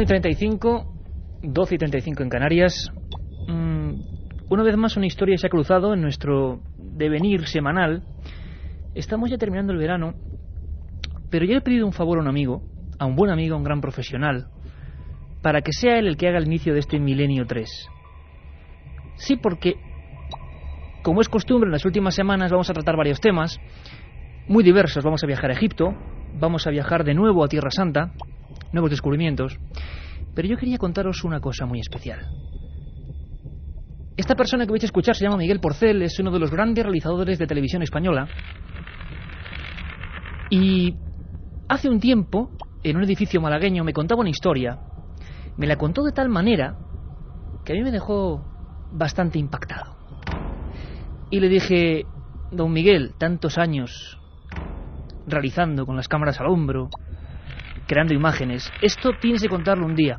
1 y 35, 12 y 35 en Canarias. Mm, una vez más una historia se ha cruzado en nuestro devenir semanal. Estamos ya terminando el verano, pero ya he pedido un favor a un amigo, a un buen amigo, a un gran profesional, para que sea él el que haga el inicio de este milenio 3. Sí, porque, como es costumbre, en las últimas semanas vamos a tratar varios temas muy diversos. Vamos a viajar a Egipto, vamos a viajar de nuevo a Tierra Santa, nuevos descubrimientos. Pero yo quería contaros una cosa muy especial. Esta persona que vais a escuchar se llama Miguel Porcel, es uno de los grandes realizadores de televisión española. Y hace un tiempo, en un edificio malagueño, me contaba una historia. Me la contó de tal manera que a mí me dejó bastante impactado. Y le dije, don Miguel, tantos años realizando con las cámaras al hombro, creando imágenes. Esto tienes que contarlo un día.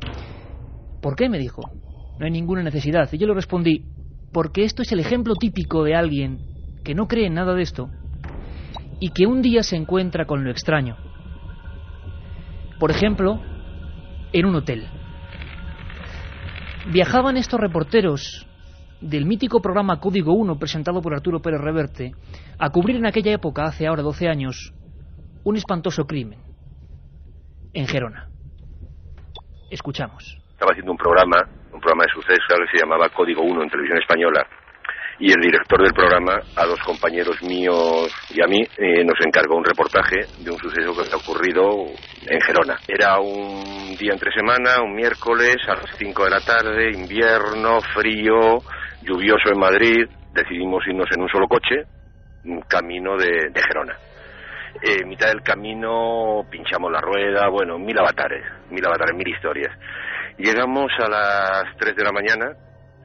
¿Por qué? me dijo. No hay ninguna necesidad. Y yo le respondí, porque esto es el ejemplo típico de alguien que no cree en nada de esto y que un día se encuentra con lo extraño. Por ejemplo, en un hotel. Viajaban estos reporteros del mítico programa Código 1 presentado por Arturo Pérez Reverte a cubrir en aquella época, hace ahora 12 años, un espantoso crimen en Gerona. Escuchamos. Estaba haciendo un programa, un programa de sucesos que se llamaba Código 1 en televisión española y el director del programa, a los compañeros míos y a mí, eh, nos encargó un reportaje de un suceso que ha ocurrido en Gerona. Era un día entre semana, un miércoles a las 5 de la tarde, invierno, frío, lluvioso en Madrid. Decidimos irnos en un solo coche, camino de Gerona eh, mitad del camino pinchamos la rueda, bueno, mil avatares, mil avatares, mil historias. Llegamos a las 3 de la mañana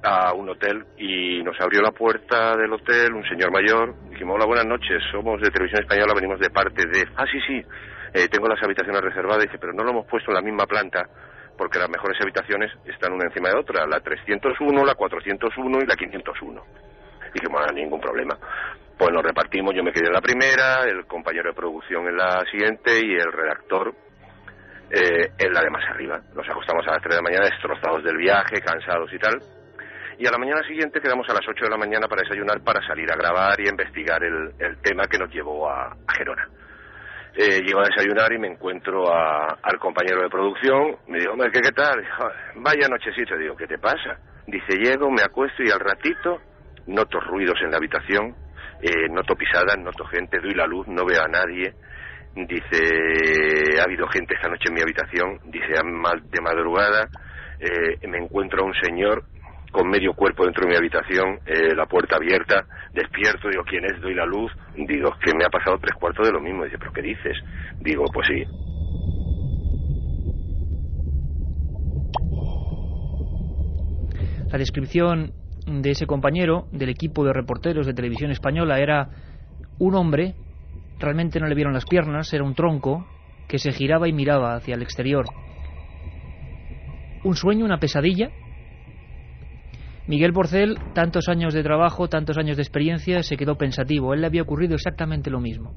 a un hotel y nos abrió la puerta del hotel un señor mayor. Dijimos, hola, buenas noches, somos de Televisión Española, venimos de parte de... Ah, sí, sí, eh, tengo las habitaciones reservadas. Dice, pero no lo hemos puesto en la misma planta porque las mejores habitaciones están una encima de otra, la 301, la 401 y la 501. Dijimos, ah, ningún problema. Pues nos repartimos, yo me quedé en la primera, el compañero de producción en la siguiente y el redactor eh, en la de más arriba. Nos acostamos a las 3 de la mañana destrozados del viaje, cansados y tal. Y a la mañana siguiente quedamos a las 8 de la mañana para desayunar, para salir a grabar y investigar el, tema que nos llevó a, Gerona. Eh, llego a desayunar y me encuentro al compañero de producción. Me digo, ¿qué, qué tal? Vaya nochecita. Digo, ¿qué te pasa? Dice, llego, me acuesto y al ratito noto ruidos en la habitación, eh, noto pisadas, noto gente, doy la luz, no veo a nadie. Dice, ha habido gente esta noche en mi habitación, dice, de madrugada eh, me encuentro a un señor con medio cuerpo dentro de mi habitación, eh, la puerta abierta, despierto, digo, ¿quién es? Doy la luz, digo, que me ha pasado tres cuartos de lo mismo. Dice, ¿pero qué dices? Digo, pues sí. La descripción de ese compañero del equipo de reporteros de televisión española era un hombre, realmente no le vieron las piernas, era un tronco que se giraba y miraba hacia el exterior. Un sueño, una pesadilla. Miguel Porcel, tantos años de trabajo, tantos años de experiencia, se quedó pensativo. Él le había ocurrido exactamente lo mismo.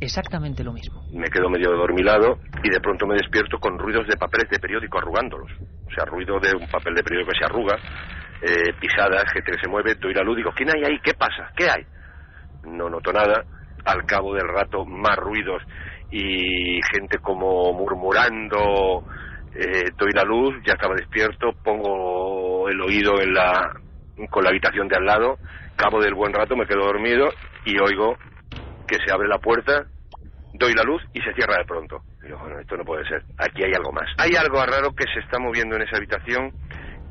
Exactamente lo mismo. Me quedo medio dormilado y de pronto me despierto con ruidos de papeles de periódico arrugándolos. O sea, ruido de un papel de periódico que se arruga, eh, pisadas, gente que se mueve, doy la luz, digo, ¿quién hay ahí? ¿Qué pasa? ¿Qué hay? No noto nada, al cabo del rato más ruidos y gente como murmurando, eh, doy la luz, ya estaba despierto, pongo el oído en la, con la habitación de al lado, cabo del buen rato me quedo dormido y oigo que se abre la puerta, doy la luz y se cierra de pronto. Digo, bueno, esto no puede ser, aquí hay algo más. Hay algo raro que se está moviendo en esa habitación,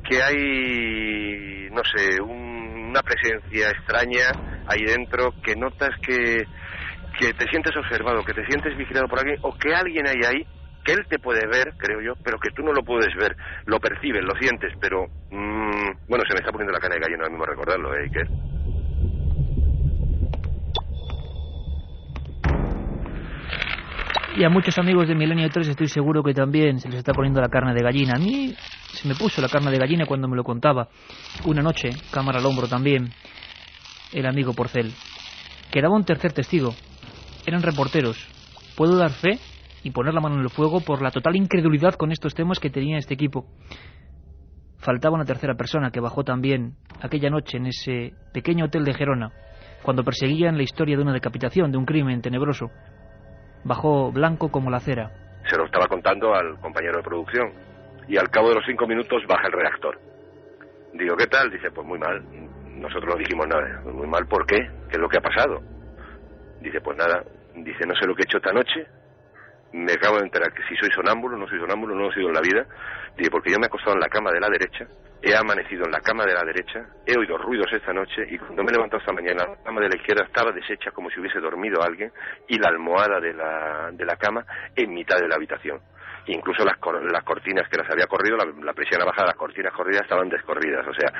que hay, no sé, una presencia extraña ahí dentro, que notas que, que te sientes observado, que te sientes vigilado por alguien, o que alguien hay ahí que él te puede ver, creo yo, pero que tú no lo puedes ver, lo percibes, lo sientes, pero mmm, bueno, se me está poniendo la cara de gallina ahora mismo recordarlo, ¿eh, Iker? Y a muchos amigos de Milenio 3 estoy seguro que también se les está poniendo la carne de gallina. A mí se me puso la carne de gallina cuando me lo contaba. Una noche, cámara al hombro también, el amigo Porcel. Quedaba un tercer testigo. Eran reporteros. ¿Puedo dar fe y poner la mano en el fuego por la total incredulidad con estos temas que tenía este equipo? Faltaba una tercera persona que bajó también aquella noche en ese pequeño hotel de Gerona, cuando perseguían la historia de una decapitación, de un crimen tenebroso. Bajó blanco como la cera. Se lo estaba contando al compañero de producción y al cabo de los cinco minutos baja el redactor. Digo, ¿qué tal? Dice, pues muy mal. Nosotros no dijimos nada. Muy mal, ¿por qué? ¿Qué es lo que ha pasado? Dice, pues nada. Dice, no sé lo que he hecho esta noche. Me acabo de enterar que si soy sonámbulo, no soy sonámbulo, no lo he sido en la vida. Dice, porque yo me he acostado en la cama de la derecha, he amanecido en la cama de la derecha, he oído ruidos esta noche y cuando me he levantado esta mañana, la cama de la izquierda estaba deshecha como si hubiese dormido alguien y la almohada de la, de la cama en mitad de la habitación. Incluso las, las cortinas que las había corrido, la, la presión bajada, las cortinas corridas estaban descorridas, o sea,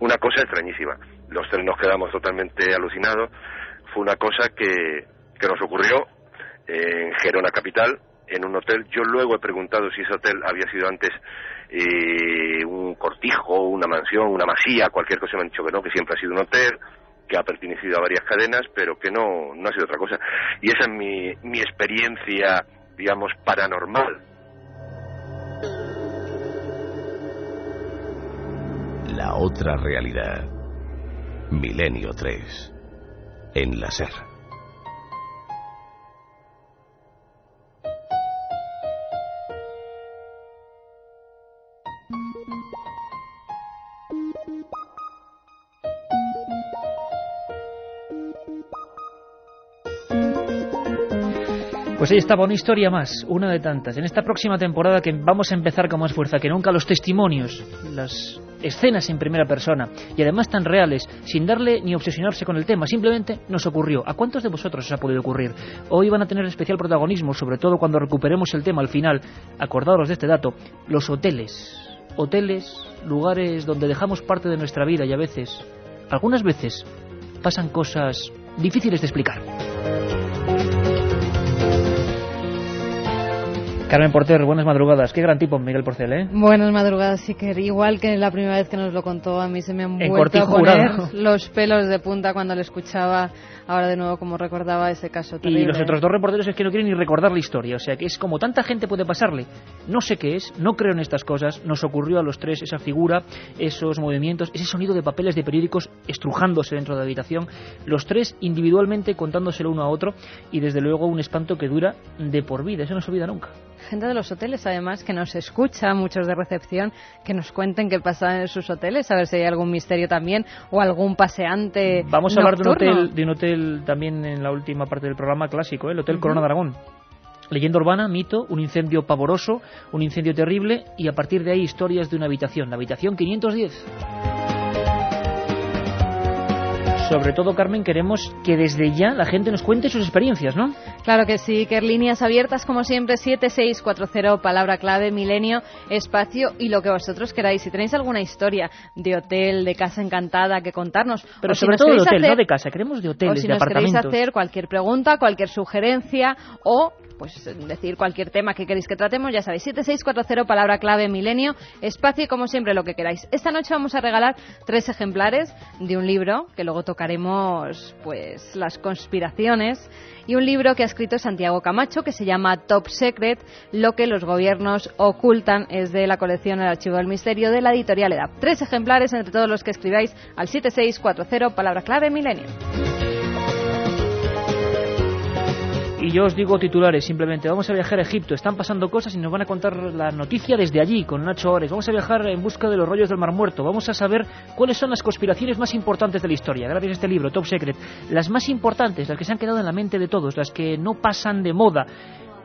una cosa extrañísima. Los tres nos quedamos totalmente alucinados, fue una cosa que, que nos ocurrió en Gerona Capital, en un hotel. Yo luego he preguntado si ese hotel había sido antes eh, un cortijo, una mansión, una masía, cualquier cosa. Me han dicho que no, que siempre ha sido un hotel, que ha pertenecido a varias cadenas, pero que no, no ha sido otra cosa. Y esa es mi, mi experiencia, digamos, paranormal. La otra realidad. Milenio 3. En la SER. Pues estaba una historia más, una de tantas. En esta próxima temporada que vamos a empezar con más fuerza que nunca, los testimonios, las escenas en primera persona y además tan reales, sin darle ni obsesionarse con el tema, simplemente nos ocurrió. ¿A cuántos de vosotros os ha podido ocurrir? Hoy van a tener especial protagonismo, sobre todo cuando recuperemos el tema al final. Acordaros de este dato, los hoteles. Hoteles, lugares donde dejamos parte de nuestra vida y a veces, algunas veces, pasan cosas difíciles de explicar. Carmen Porter, buenas madrugadas. Qué gran tipo, Miguel Porcel, ¿eh? Buenas madrugadas, sí que igual que la primera vez que nos lo contó, a mí se me han En vuelto a poner jurado. los pelos de punta cuando le escuchaba, ahora de nuevo como recordaba ese caso terrible. Y los otros dos reporteros es que no quieren ni recordar la historia. O sea que es como tanta gente puede pasarle. No sé qué es, no creo en estas cosas. Nos ocurrió a los tres esa figura, esos movimientos, ese sonido de papeles de periódicos estrujándose dentro de la habitación. Los tres individualmente contándoselo uno a otro. Y desde luego un espanto que dura de por vida. Eso no se olvida nunca. Gente de los hoteles, además, que nos escucha, muchos de recepción, que nos cuenten qué pasa en sus hoteles, a ver si hay algún misterio también o algún paseante. Vamos a hablar de un, hotel, de un hotel también en la última parte del programa clásico, ¿eh? el Hotel Corona de Aragón. Leyenda urbana, mito, un incendio pavoroso, un incendio terrible y a partir de ahí historias de una habitación, la habitación 510. Sobre todo, Carmen, queremos que desde ya la gente nos cuente sus experiencias, ¿no? Claro que sí, que líneas abiertas como siempre, 7640, palabra clave, milenio, espacio y lo que vosotros queráis. Si tenéis alguna historia de hotel, de casa encantada que contarnos, Pero o si sobre nos todo de hotel, hacer- no de casa, queremos de o hoteles, si de nos queréis hacer cualquier pregunta, cualquier sugerencia o pues decir cualquier tema que queréis que tratemos, ya sabéis, 7640, palabra clave, milenio, espacio y como siempre lo que queráis. Esta noche vamos a regalar tres ejemplares de un libro que luego toca tocaremos pues las conspiraciones y un libro que ha escrito Santiago Camacho que se llama Top Secret, lo que los gobiernos ocultan, es de la colección El Archivo del Misterio de la editorial EDAP. Tres ejemplares entre todos los que escribáis al 7640, palabra clave milenio. Y yo os digo titulares, simplemente vamos a viajar a Egipto, están pasando cosas y nos van a contar la noticia desde allí, con Nacho Ores. Vamos a viajar en busca de los rollos del Mar Muerto, vamos a saber cuáles son las conspiraciones más importantes de la historia, gracias a este libro, Top Secret. Las más importantes, las que se han quedado en la mente de todos, las que no pasan de moda.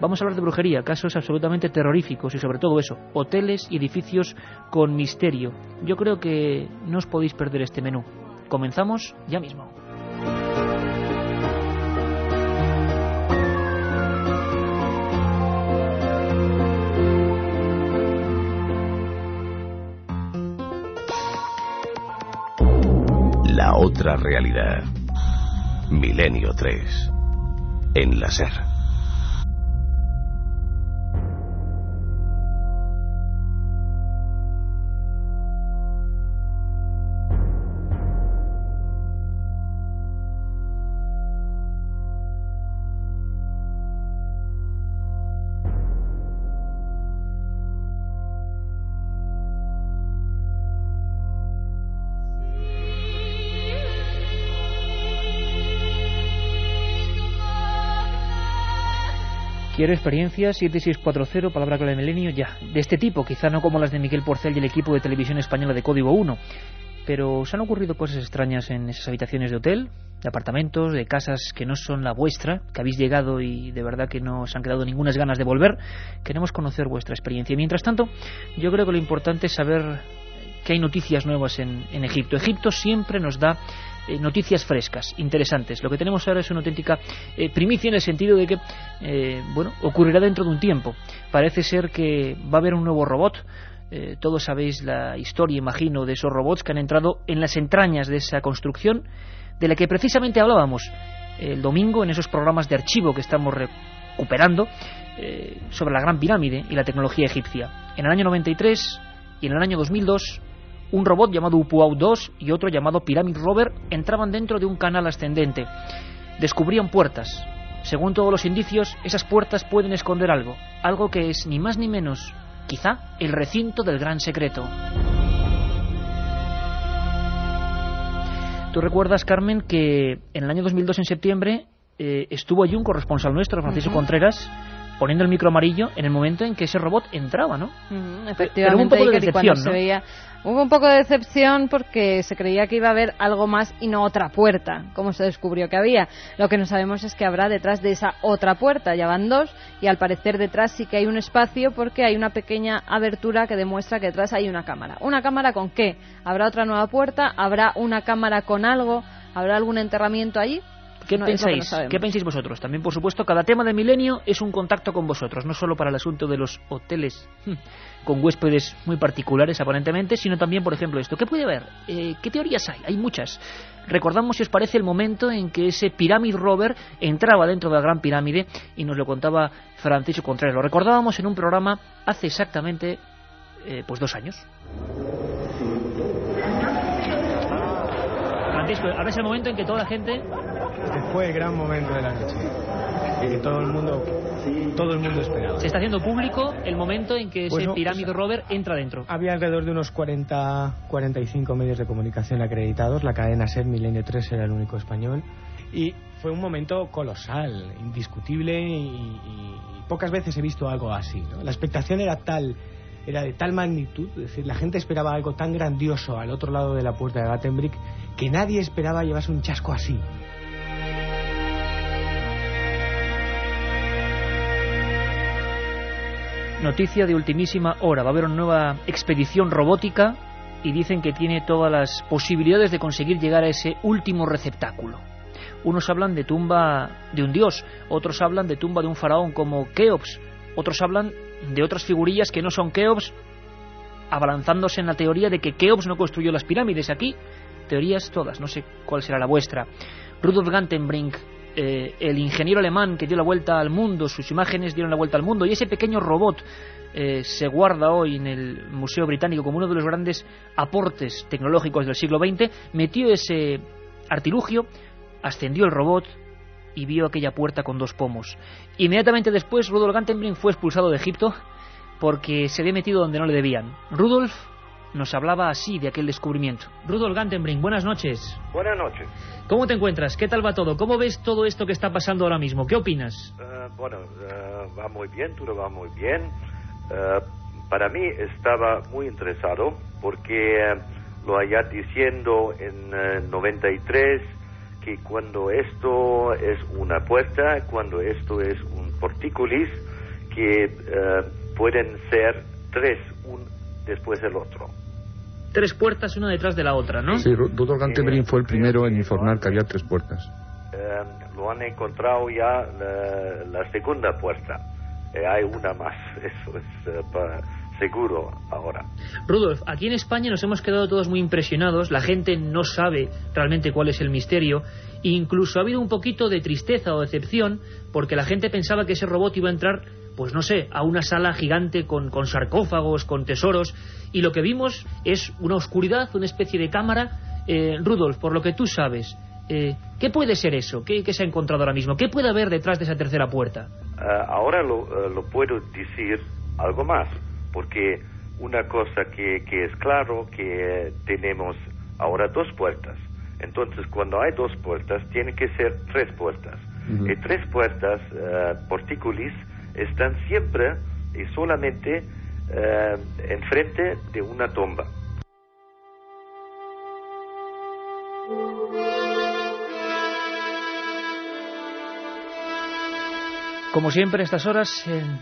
Vamos a hablar de brujería, casos absolutamente terroríficos y sobre todo eso, hoteles y edificios con misterio. Yo creo que no os podéis perder este menú. Comenzamos ya mismo. Otra realidad. Milenio 3. En la SER. Quiero experiencias 7640, palabra clave milenio, ya. De este tipo, quizá no como las de Miguel Porcel y el equipo de televisión española de Código 1. Pero os han ocurrido cosas extrañas en esas habitaciones de hotel, de apartamentos, de casas que no son la vuestra, que habéis llegado y de verdad que no os han quedado ninguna ganas de volver. Queremos conocer vuestra experiencia. Mientras tanto, yo creo que lo importante es saber que hay noticias nuevas en Egipto. Egipto siempre nos da eh, noticias frescas, interesantes. Lo que tenemos ahora es una auténtica eh, primicia en el sentido de que, eh, bueno, ocurrirá dentro de un tiempo. Parece ser que va a haber un nuevo robot. todos sabéis la historia, imagino, de esos robots que han entrado en las entrañas de esa construcción, de la que precisamente hablábamos el domingo en esos programas de archivo que estamos recuperando sobre la Gran Pirámide y la tecnología egipcia. En el año 93 y en el año 2002 un robot llamado Upuau 2 y otro llamado Pyramid Rover entraban dentro de un canal ascendente. Descubrían puertas. Según todos los indicios, esas puertas pueden esconder algo, algo que es ni más ni menos, quizá, el recinto del gran secreto. Tú recuerdas, Carmen, que en el año 2002, en septiembre, eh, estuvo allí un corresponsal nuestro, Francisco Contreras, poniendo el micro amarillo en el momento en que ese robot entraba, ¿no? efectivamente, un poco de decepción, veía Hubo un poco de decepción porque se creía que iba a haber algo más y no otra puerta, como se descubrió que había. Lo que no sabemos es que habrá detrás de esa otra puerta, ya van dos, y al parecer detrás sí que hay un espacio porque hay una pequeña abertura que demuestra que detrás hay una cámara. ¿Una cámara con qué? ¿Habrá otra nueva puerta? ¿Habrá una cámara con algo? ¿Habrá algún enterramiento allí? ¿Qué pensáis? ¿Qué pensáis vosotros? También, por supuesto, cada tema de milenio es un contacto con vosotros, no solo para el asunto de los hoteles hmm, con huéspedes muy particulares, aparentemente, sino también, por ejemplo, esto. ¿Qué puede haber? Eh, ¿Qué teorías hay? Hay muchas. Recordamos, si os parece, el momento en que ese Pyramid Rover entraba dentro de la Gran Pirámide y nos lo contaba Francisco Contreras. Lo recordábamos en un programa hace exactamente eh, pues dos años. Francisco, ahora es el momento en que toda la gente fue el gran momento de la noche. Que todo el mundo, todo el mundo esperaba. Se está haciendo público el momento en que ese pirámide rover entra dentro. Había alrededor de unos 40, 45 medios de comunicación acreditados. La cadena SER Milenio 3 era el único español. Y fue un momento colosal, indiscutible y, pocas veces he visto algo así. La expectación era tal era de tal magnitud, es decir, la gente esperaba algo tan grandioso al otro lado de la puerta de Gattenbrick que nadie esperaba llevarse un chasco así. Noticia de ultimísima hora. Va a haber una nueva expedición robótica y dicen que tiene todas las posibilidades de conseguir llegar a ese último receptáculo. Unos hablan de tumba de un dios, otros hablan de tumba de un faraón como Keops, otros hablan de otras figurillas que no son Keops, abalanzándose en la teoría de que Keops no construyó las pirámides. Aquí, teorías todas, no sé cuál será la vuestra. Rudolf Gantenbrink eh, el ingeniero alemán que dio la vuelta al mundo, sus imágenes dieron la vuelta al mundo, y ese pequeño robot eh, se guarda hoy en el Museo Británico como uno de los grandes aportes tecnológicos del siglo XX, metió ese artilugio, ascendió el robot y vio aquella puerta con dos pomos. Inmediatamente después, Rudolf Gantenbrink fue expulsado de Egipto porque se había metido donde no le debían. Rudolf nos hablaba así de aquel descubrimiento. Rudolf Gantenbrink, buenas noches. Buenas noches. ¿Cómo te encuentras? ¿Qué tal va todo? ¿Cómo ves todo esto que está pasando ahora mismo? ¿Qué opinas? Eh, bueno, eh, va muy bien, todo va muy bien. Eh, para mí estaba muy interesado porque lo haya diciendo en 93 que cuando esto es una puerta, cuando esto es un portícolis, que pueden ser tres, un después del otro tres puertas una detrás de la otra, ¿no? Sí, Rudolf Gantenbrink fue el primero en informar que había tres puertas. Eh, lo han encontrado ya la, segunda puerta. Eh, hay una más, eso es eh, seguro ahora. Rudolf, aquí en España nos hemos quedado todos muy impresionados, la gente no sabe realmente cuál es el misterio, incluso ha habido un poquito de tristeza o decepción porque la gente pensaba que ese robot iba a entrar pues no sé, a una sala gigante con, con, sarcófagos, con tesoros, y lo que vimos es una oscuridad, una especie de cámara. Eh, Rudolf, por lo que tú sabes, eh, ¿qué puede ser eso? ¿Qué, se ha encontrado ahora mismo? ¿Qué puede haber detrás de esa tercera puerta? Ah, ahora lo, eh, lo, puedo decir algo más, porque una cosa que, que es claro, que tenemos ahora dos puertas. Entonces, cuando hay dos puertas, tiene que ser tres puertas. Y tres puertas, uh, porticulis, están siempre y solamente eh, enfrente de una tumba. Como siempre, a estas horas, en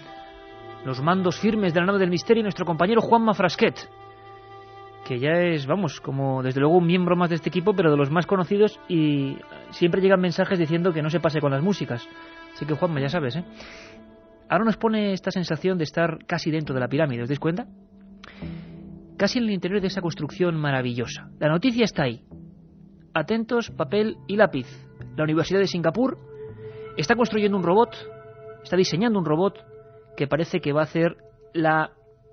los mandos firmes de la nave del misterio, nuestro compañero Juanma Frasquet, que ya es, vamos, como desde luego un miembro más de este equipo, pero de los más conocidos, y siempre llegan mensajes diciendo que no se pase con las músicas. Así que, Juanma, ya sabes, ¿eh? Ahora nos pone esta sensación de estar casi dentro de la pirámide, ¿os dais cuenta? Casi en el interior de esa construcción maravillosa. La noticia está ahí. Atentos, papel y lápiz. La Universidad de Singapur está construyendo un robot, está diseñando un robot que parece que va a hacer la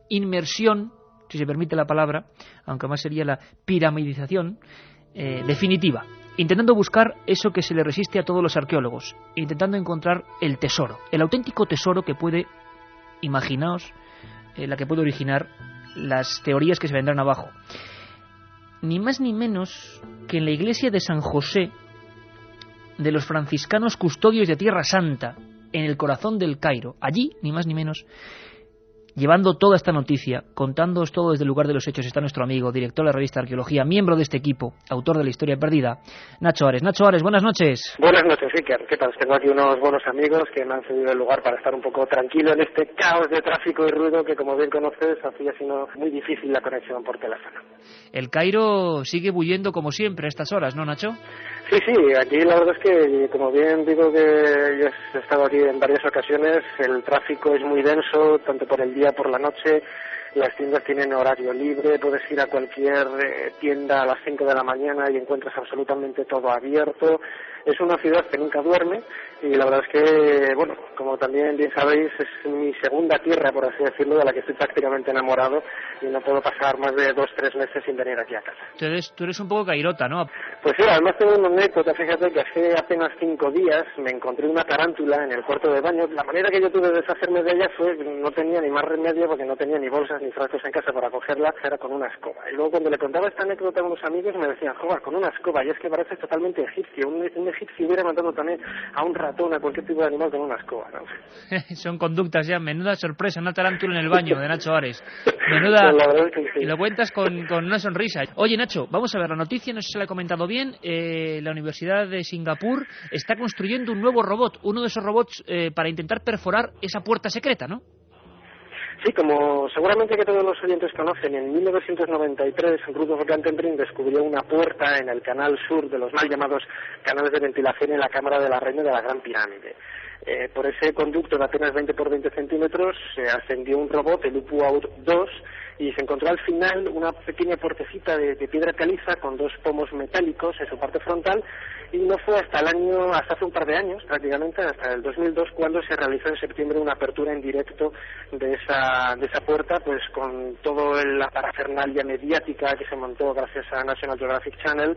inmersión, si se permite la palabra, aunque más sería la piramidización, eh, definitiva intentando buscar eso que se le resiste a todos los arqueólogos, intentando encontrar el tesoro, el auténtico tesoro que puede, imaginaos, eh, la que puede originar las teorías que se vendrán abajo. Ni más ni menos que en la iglesia de San José, de los franciscanos custodios de Tierra Santa, en el corazón del Cairo, allí, ni más ni menos, Llevando toda esta noticia, contándoos todo desde el lugar de los hechos, está nuestro amigo, director de la revista Arqueología, miembro de este equipo, autor de la historia perdida, Nacho Ares. Nacho Ares, buenas noches. Buenas noches, Iker. ¿Qué tal? Tengo aquí unos buenos amigos que me han cedido el lugar para estar un poco tranquilo en este caos de tráfico y ruido que, como bien conoces, hacía sino muy difícil la conexión por teléfono. El Cairo sigue bulliendo como siempre a estas horas, ¿no, Nacho? Sí, sí, aquí la verdad es que, como bien digo que yo he estado aquí en varias ocasiones, el tráfico es muy denso, tanto por el día, por la noche, las tiendas tienen horario libre, puedes ir a cualquier eh, tienda a las 5 de la mañana y encuentras absolutamente todo abierto. Es una ciudad que nunca duerme y la verdad es que, bueno, como también bien sabéis, es mi segunda tierra, por así decirlo, de la que estoy prácticamente enamorado y no puedo pasar más de dos, tres meses sin venir aquí a casa. Entonces, tú eres un poco cairota, ¿no? Pues sí, además tengo una anécdota, fíjate que hace apenas cinco días me encontré una tarántula en el cuarto de baño. La manera que yo tuve de deshacerme de ella fue, no tenía ni más remedio porque no tenía ni bolsas ni en casa para cogerla, era con una escoba. Y luego cuando le contaba esta anécdota a unos amigos me decían, joder, con una escoba, y es que parece totalmente egipcio. Un, un egipcio hubiera matado también a un ratón, a cualquier tipo de animal con una escoba. Son conductas ya, menuda sorpresa, una tarántula en el baño de Nacho Ares. Menuda... Y lo cuentas con, con, una sonrisa. Oye, Nacho, vamos a ver, la noticia, no sé si se la he comentado bien, eh, la Universidad de Singapur está construyendo un nuevo robot, uno de esos robots eh, para intentar perforar esa puerta secreta, ¿no? Sí, como seguramente que todos los oyentes conocen, en 1993 Rudolf Gantenbrink descubrió una puerta en el canal sur de los mal llamados canales de ventilación en la Cámara de la Reina de la Gran Pirámide. Eh, por ese conducto de apenas 20 por 20 centímetros se ascendió un robot, el UPU 2, y se encontró al final una pequeña puertecita de, piedra caliza con dos pomos metálicos en su parte frontal y no fue hasta el año, hasta hace un par de años prácticamente, hasta el 2002 cuando se realizó en septiembre una apertura en directo de esa, de esa puerta pues con toda la parafernalia mediática que se montó gracias a National Geographic Channel.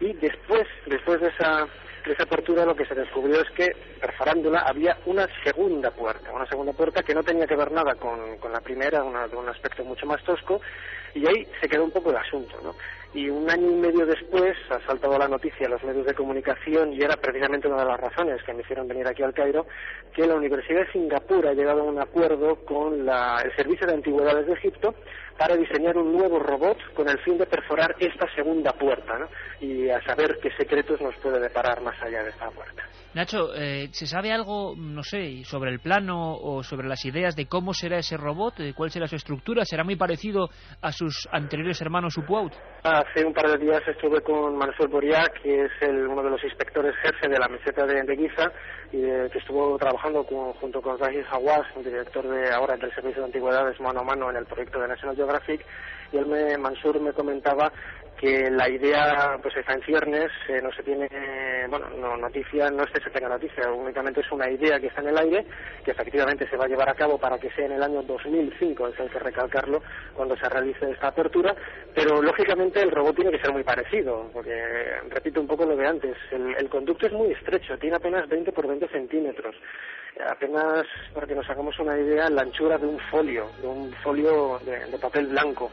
Y después, después de esa de esa apertura lo que se descubrió es que perforándola había una segunda puerta, una segunda puerta que no tenía que ver nada con, con la primera, una, de un aspecto mucho más tosco, y ahí se quedó un poco el asunto, ¿no? Y un año y medio después ha saltado la noticia a los medios de comunicación y era precisamente una de las razones que me hicieron venir aquí al Cairo, que la Universidad de Singapur ha llegado a un acuerdo con el Servicio de Antigüedades de Egipto para diseñar un nuevo robot con el fin de perforar esta segunda puerta ¿no? y a saber qué secretos nos puede deparar más allá de esta puerta. Nacho, eh, ¿se sabe algo, no sé, sobre el plano o sobre las ideas de cómo será ese robot? ¿De ¿Cuál será su estructura? ¿Será muy parecido a sus anteriores hermanos Upuaut? Hace un par de días estuve con Manuel Boriac, que es el, uno de los inspectores jefe de la meseta de, de Giza, y que estuvo trabajando junto con Zahid Hawass, director de ahora del Servicio de Antigüedades mano a mano en el proyecto de National Geographic, y él me, Mansur me comentaba que la idea pues está en ciernes, eh, no se tiene, bueno, no, noticia, no es que se tenga noticia, únicamente es una idea que está en el aire, que efectivamente se va a llevar a cabo para que sea en el año 2005, es hay que recalcarlo, cuando se realice esta apertura, pero lógicamente el robot tiene que ser muy parecido, porque repito un poco lo de antes, el, conducto es muy estrecho, tiene apenas 20 por 20 centímetros, apenas para que nos hagamos una idea, la anchura de un folio, de un folio de papel blanco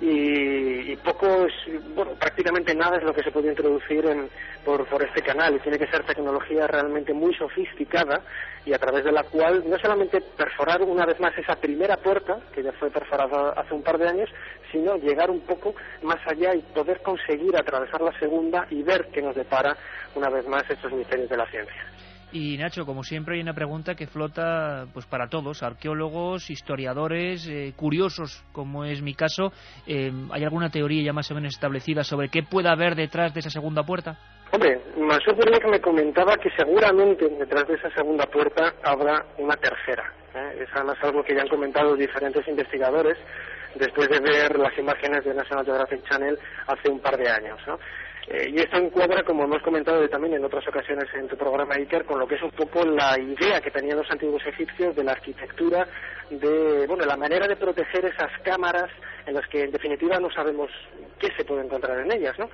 y, poco, bueno, prácticamente nada es lo que se puede introducir en, por, por este canal y tiene que ser tecnología realmente muy sofisticada y a través de la cual no solamente perforar una vez más esa primera puerta, que ya fue perforada hace un par de años, sino llegar un poco más allá y poder conseguir atravesar la segunda y ver qué nos depara una vez más estos misterios de la ciencia. Y Nacho, como siempre, hay una pregunta que flota pues para todos, arqueólogos, historiadores, eh, curiosos, como es mi caso. Eh, ¿Hay alguna teoría ya más o menos establecida sobre qué puede haber detrás de esa segunda puerta? Hombre, Mansur que me comentaba que seguramente detrás de esa segunda puerta habrá una tercera. ¿eh? Es además algo que ya han comentado diferentes investigadores después de ver las imágenes de National Geographic Channel hace un par de años. ¿no? Eh, y esto encuadra, como hemos comentado también en otras ocasiones en tu programa, Iker, con lo que es un poco la idea que tenían los antiguos egipcios de la arquitectura, de bueno, la manera de proteger esas cámaras en las que en definitiva no sabemos qué se puede encontrar en ellas, ¿no?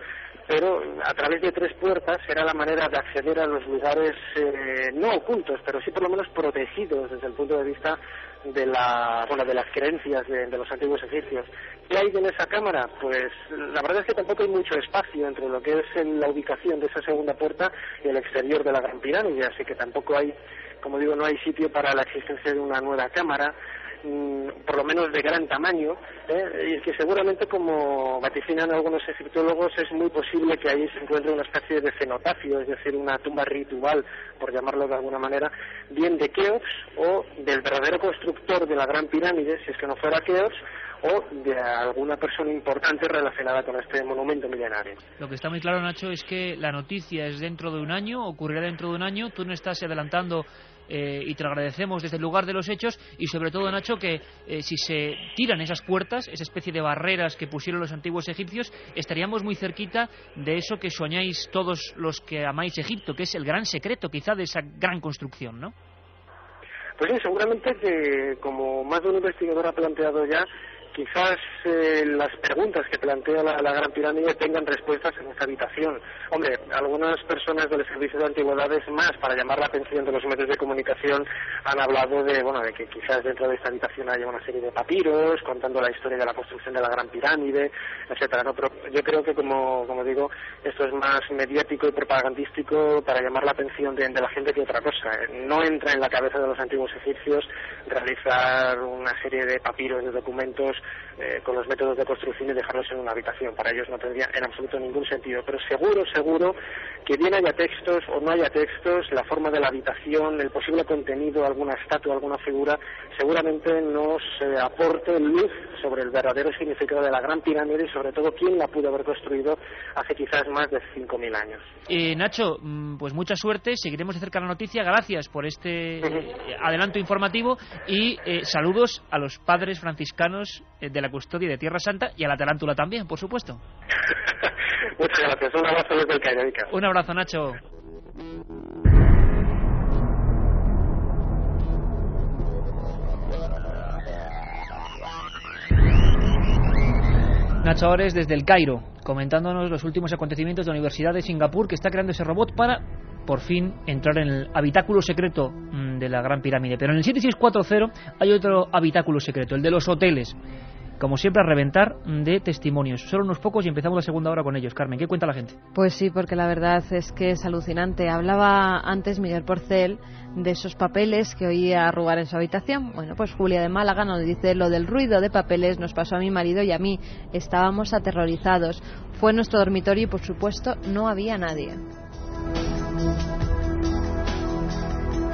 Pero a través de tres puertas era la manera de acceder a los lugares eh, no ocultos, pero sí por lo menos protegidos desde el punto de vista de la bueno, de las creencias de, los antiguos egipcios. ¿Qué hay en esa cámara? Pues la verdad es que tampoco hay mucho espacio entre lo que es la ubicación de esa segunda puerta y el exterior de la Gran Pirámide, así que tampoco hay, como digo, no hay sitio para la existencia de una nueva cámara. Mm, por lo menos de gran tamaño, ¿eh? y que seguramente, como vaticinan algunos egiptólogos, es muy posible que ahí se encuentre una especie de cenotafio, es decir, una tumba ritual, por llamarlo de alguna manera, bien de Keops o del verdadero constructor de la Gran Pirámide, si es que no fuera Keops, o de alguna persona importante relacionada con este monumento milenario. Lo que está muy claro, Nacho, es que la noticia es dentro de un año, ocurrirá dentro de un año, tú no estás adelantando eh, y te lo agradecemos desde el lugar de los hechos y sobre todo, Nacho, que eh, si se tiran esas puertas, esa especie de barreras que pusieron los antiguos egipcios, estaríamos muy cerquita de eso que soñáis todos los que amáis Egipto, que es el gran secreto quizá de esa gran construcción, ¿no? Pues sí, seguramente que, como más de un investigador ha planteado ya, quizás eh, las preguntas que plantea la, Gran Pirámide tengan respuestas en esta habitación. Hombre, algunas personas del Servicio de Antigüedades más, para llamar la atención de los medios de comunicación, han hablado de, bueno, de que quizás dentro de esta habitación haya una serie de papiros contando la historia de la construcción de la Gran Pirámide, etcétera. ¿no? Pero yo creo que, como, como digo, esto es más mediático y propagandístico para llamar la atención de, de la gente que otra cosa. No entra en la cabeza de los antiguos egipcios realizar una serie de papiros, de documentos eh, con los métodos de construcción y dejarlos en una habitación. Para ellos no tendría en absoluto ningún sentido. Pero seguro, seguro que bien haya textos o no haya textos, la forma de la habitación, el posible contenido, alguna estatua, alguna figura, seguramente nos aporte luz sobre el verdadero significado de la Gran Pirámide y sobre todo quién la pudo haber construido hace quizás más de 5.000 años. Eh, Nacho, mm, pues mucha suerte, seguiremos de cerca la noticia, gracias por este eh, adelanto informativo y eh, saludos a los padres franciscanos eh, de la custodia de Tierra Santa y a la Tarántula también, por supuesto. Muchas gracias, un abrazo desde el Cairo. Un abrazo, Nacho. Nacho Ores desde el Cairo, comentándonos los últimos acontecimientos de la Universidad de Singapur que está creando ese robot para por fin entrar en el habitáculo secreto mm, de la Gran Pirámide. Pero en el 7640 hay otro habitáculo secreto, el de los hoteles como siempre, a reventar de testimonios. Solo unos pocos y empezamos la segunda hora con ellos. Carmen, ¿qué cuenta la gente? Pues sí, porque la verdad es que es alucinante. Hablaba antes Miguel Porcel de esos papeles que oía arrugar en su habitación. Bueno, pues Julia de Málaga nos dice lo del ruido de papeles nos pasó a mi marido y a mí. Estábamos aterrorizados. Fue nuestro dormitorio y, por supuesto, no había nadie.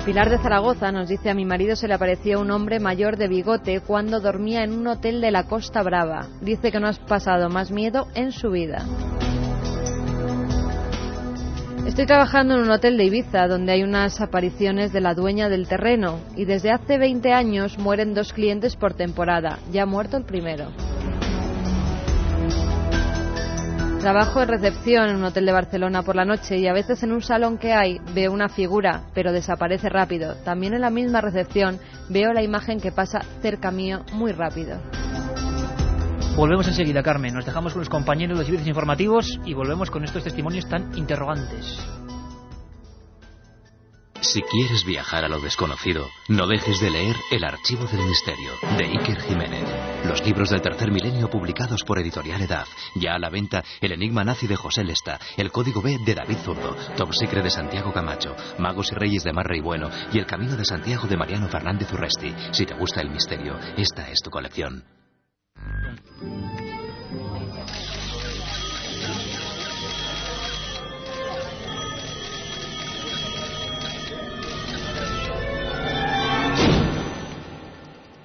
Pilar de Zaragoza nos dice a mi marido se le apareció un hombre mayor de bigote cuando dormía en un hotel de la Costa Brava. Dice que no has pasado más miedo en su vida. Estoy trabajando en un hotel de Ibiza donde hay unas apariciones de la dueña del terreno y desde hace 20 años mueren dos clientes por temporada. Ya ha muerto el primero. Trabajo en recepción en un hotel de Barcelona por la noche y a veces en un salón que hay veo una figura, pero desaparece rápido. También en la misma recepción veo la imagen que pasa cerca mío muy rápido. Volvemos enseguida, Carmen. Nos dejamos con los compañeros de los servicios informativos y volvemos con estos testimonios tan interrogantes. Si quieres viajar a lo desconocido, no dejes de leer El Archivo del Misterio, de Iker Jiménez. Los libros del tercer milenio publicados por Editorial Edad. Ya a la venta El Enigma Nazi de José Lesta, El Código B de David Zurdo, Top Secret de Santiago Camacho, Magos y Reyes de Marra y Bueno y El Camino de Santiago de Mariano Fernández Urresti. Si te gusta el misterio, esta es tu colección.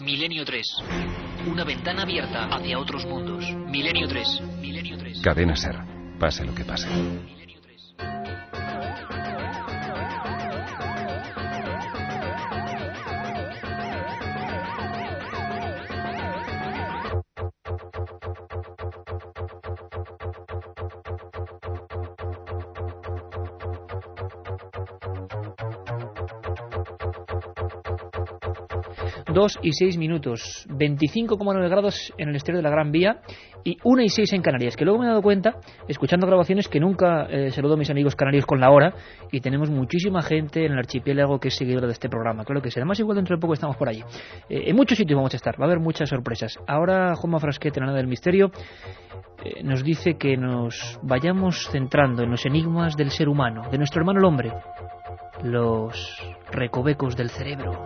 Milenio 3. Una ventana abierta hacia otros mundos. Milenio 3. Milenio 3. Cadena Ser. Pase lo que pase. Dos y seis minutos, 25,9 grados en el exterior de la Gran Vía y 1 y 6 en Canarias, que luego me he dado cuenta, escuchando grabaciones, que nunca eh, saludo a mis amigos canarios con la hora y tenemos muchísima gente en el archipiélago que es seguidora de este programa. Creo que será más igual dentro de poco estamos por allí. Eh, en muchos sitios vamos a estar, va a haber muchas sorpresas. Ahora Juanma Frasquete, la nada del misterio, eh, nos dice que nos vayamos centrando en los enigmas del ser humano, de nuestro hermano el hombre, los recovecos del cerebro.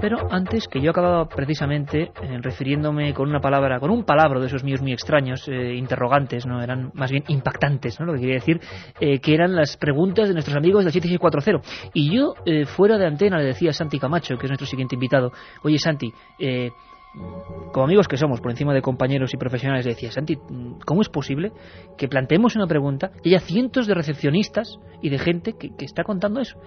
Pero antes, que yo acababa precisamente eh, refiriéndome con una palabra, con un palabra de esos míos muy extraños, eh, interrogantes, no eran más bien impactantes, ¿no? Lo que quería decir, eh, que eran las preguntas de nuestros amigos del 7640. Y yo, fuera de antena, le decía a Santi Camacho, que es nuestro siguiente invitado, oye Santi, como amigos que somos, por encima de compañeros y profesionales, decía, Santi, ¿cómo es posible que planteemos una pregunta y haya cientos de recepcionistas y de gente que está contando eso?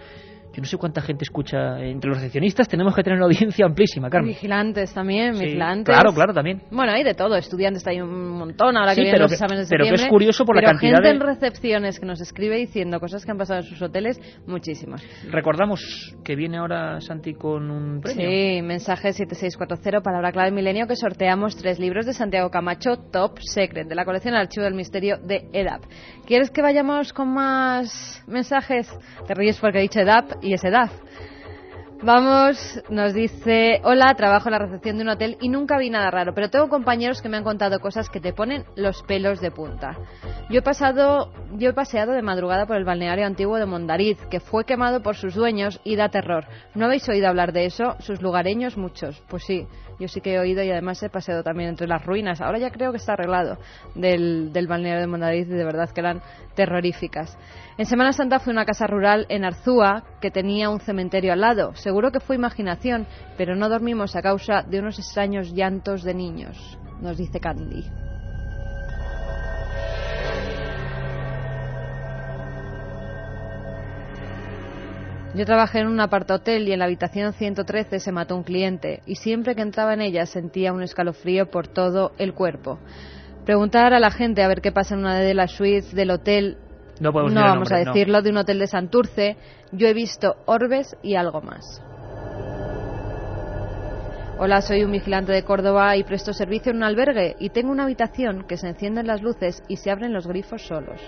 Yo no sé cuánta gente escucha entre los recepcionistas. Tenemos que tener una audiencia amplísima, Carmen. Vigilantes también, vigilantes. Claro, claro, también. Bueno, hay de todo. Estudiantes hay un montón ahora que vienen los exámenes de Pero que es curioso por la cantidad gente de... en recepciones que nos escribe diciendo cosas que han pasado en sus hoteles, muchísimas. Recordamos que viene ahora Santi con un premio. Sí, mensaje 7640, palabra clave milenio, que sorteamos tres libros de Santiago Camacho, Top Secret, de la colección Archivo del Misterio de EDAP. ¿Quieres que vayamos con más mensajes? Te ríes porque he dicho EDAP y es edad. Vamos, nos dice, hola, trabajo en la recepción de un hotel y nunca vi nada raro, pero tengo compañeros que me han contado cosas que te ponen los pelos de punta. Yo he pasado, yo he paseado de madrugada por el balneario antiguo de Mondariz, que fue quemado por sus dueños y da terror. ¿No habéis oído hablar de eso? Sus lugareños, muchos. Pues sí, yo sí que he oído y además he paseado también entre las ruinas. Ahora ya creo que está arreglado del, del balneario de Mondariz y de verdad que eran terroríficas. En Semana Santa fui a una casa rural en Arzúa que tenía un cementerio al lado. Seguro que fue imaginación, pero no dormimos a causa de unos extraños llantos de niños, nos dice Candy. Yo trabajé en un apartahotel y en la habitación 113 se mató un cliente y siempre que entraba en ella sentía un escalofrío por todo el cuerpo. Preguntar a la gente a ver qué pasa en una de las suites del hotel no, vamos a decirlo, de un hotel de Santurce. Yo he visto orbes y algo más. Hola, soy un vigilante de Córdoba y presto servicio en un albergue y tengo una habitación que se encienden las luces y se abren los grifos solos.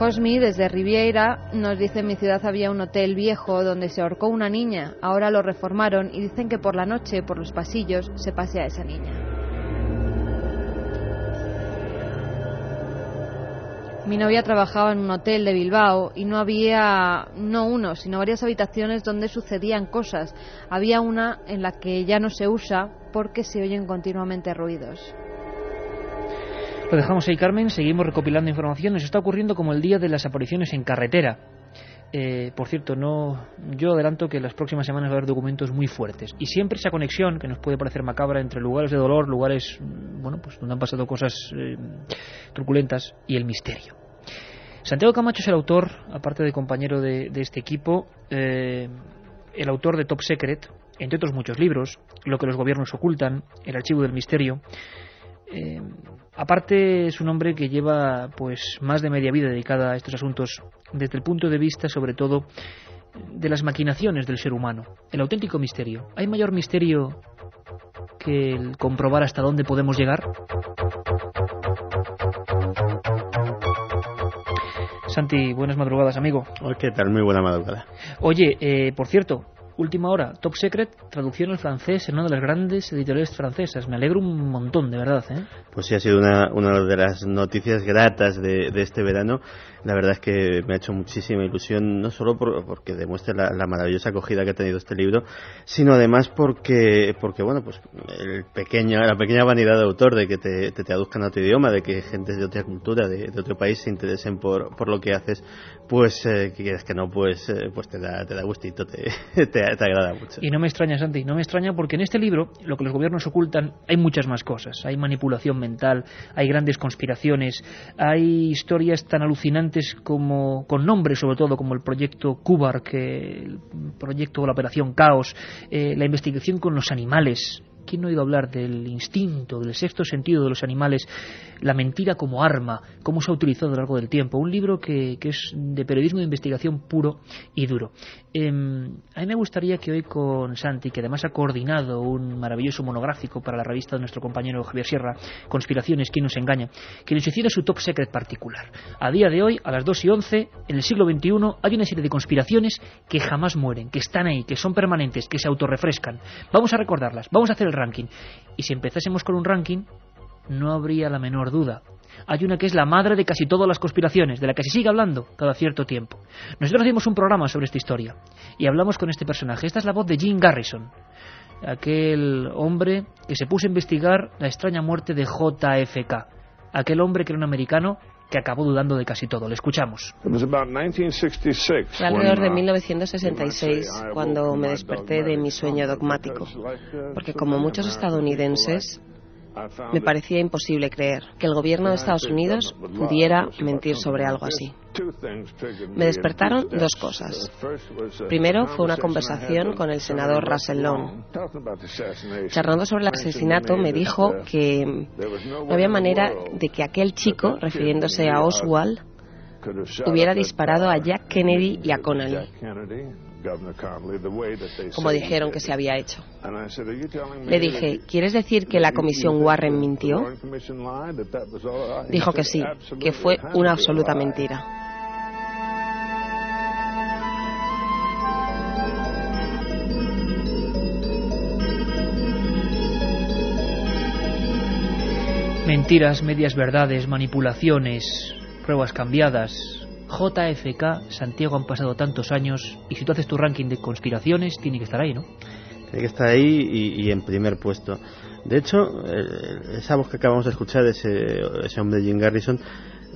Josmi, desde Riviera, nos dice en mi ciudad había un hotel viejo donde se ahorcó una niña. Ahora lo reformaron y dicen que por la noche, por los pasillos, se pasea esa niña. Mi novia trabajaba en un hotel de Bilbao y no había, no uno, sino varias habitaciones donde sucedían cosas. Había una en la que ya no se usa porque se oyen continuamente ruidos. Lo dejamos ahí, Carmen. Seguimos recopilando información. Nos está ocurriendo como el día de las apariciones en carretera. Eh, por cierto, no, yo adelanto que las próximas semanas va a haber documentos muy fuertes y siempre esa conexión que nos puede parecer macabra entre lugares de dolor, lugares, bueno, pues donde han pasado cosas eh, truculentas y el misterio. Santiago Camacho es el autor, aparte de compañero de, este equipo, eh, el autor de Top Secret, entre otros muchos libros, Lo que los gobiernos ocultan, El archivo del misterio. Aparte es un hombre que lleva pues más de media vida dedicada a estos asuntos desde el punto de vista sobre todo de las maquinaciones del ser humano, el auténtico misterio. ¿Hay mayor misterio que el comprobar hasta dónde podemos llegar? Santi, buenas madrugadas, amigo. ¿Qué tal? Muy buena madrugada. Oye, eh, por cierto, última hora, Top Secret, traducción al francés en una de las grandes editoriales francesas. Me alegro un montón, de verdad. ¿eh? Pues sí, ha sido una, una de las noticias gratas de, de este verano la verdad es que me ha hecho muchísima ilusión, no solo porque demuestre la, maravillosa acogida que ha tenido este libro, sino además porque, porque bueno, pues el pequeño, la pequeña vanidad de autor de que te, te traduzcan a tu idioma, de que gente de otra cultura, de, otro país se interesen por, por lo que haces, pues eh, que quieras que no, pues, eh, pues te da, te da gustito, te, te, agrada mucho. Y no me extraña, Santi, no me extraña porque en este libro lo que los gobiernos ocultan hay muchas más cosas. Hay manipulación mental, hay grandes conspiraciones, hay historias tan alucinantes como, con nombres sobre todo, como el proyecto Cubar, que el proyecto de la Operación Caos, eh, la investigación con los animales, ¿Quién no ha oído hablar del instinto, del sexto sentido de los animales, la mentira como arma, cómo se ha utilizado a lo largo del tiempo? Un libro que, que es de periodismo de investigación puro y duro. Em, a mí me gustaría que hoy con Santi, que además ha coordinado un maravilloso monográfico para la revista de nuestro compañero Javier Sierra, Conspiraciones, ¿quién nos engaña?, que nos hiciera su top secret particular. A día de hoy, a las 2 y 11, en el siglo XXI, hay una serie de conspiraciones que jamás mueren, que están ahí, que son permanentes, que se autorrefrescan. Vamos a recordarlas, vamos a hacer ranking. Y si empezásemos con un ranking, no habría la menor duda hay una que es la madre de casi todas las conspiraciones, de la que se sigue hablando cada cierto tiempo. Nosotros hicimos un programa sobre esta historia y hablamos con este personaje. Esta es la voz de Jim Garrison, aquel hombre que se puso a investigar la extraña muerte de JFK, aquel hombre que era un americano que acabó dudando de casi todo. Le escuchamos. Fue alrededor de 1966 cuando me desperté de mi sueño dogmático, porque como muchos estadounidenses, me parecía imposible creer que el gobierno de Estados Unidos pudiera mentir sobre algo así. Me despertaron dos cosas. Primero fue una conversación con el senador Russell Long. Charlando sobre el asesinato me dijo que no había manera de que aquel chico, refiriéndose a Oswald, hubiera disparado a Jack Kennedy y a Connolly como dijeron que se había hecho. Le dije, ¿quieres decir que la comisión Warren mintió? Dijo que sí, que fue una absoluta mentira. Mentiras, medias verdades, manipulaciones, pruebas cambiadas, JFK, Santiago han pasado tantos años y si tú haces tu ranking de conspiraciones tiene que estar ahí, ¿no? Tiene que estar ahí y, en primer puesto. De hecho, esa voz que acabamos de escuchar, ese, ese hombre Jim Garrison,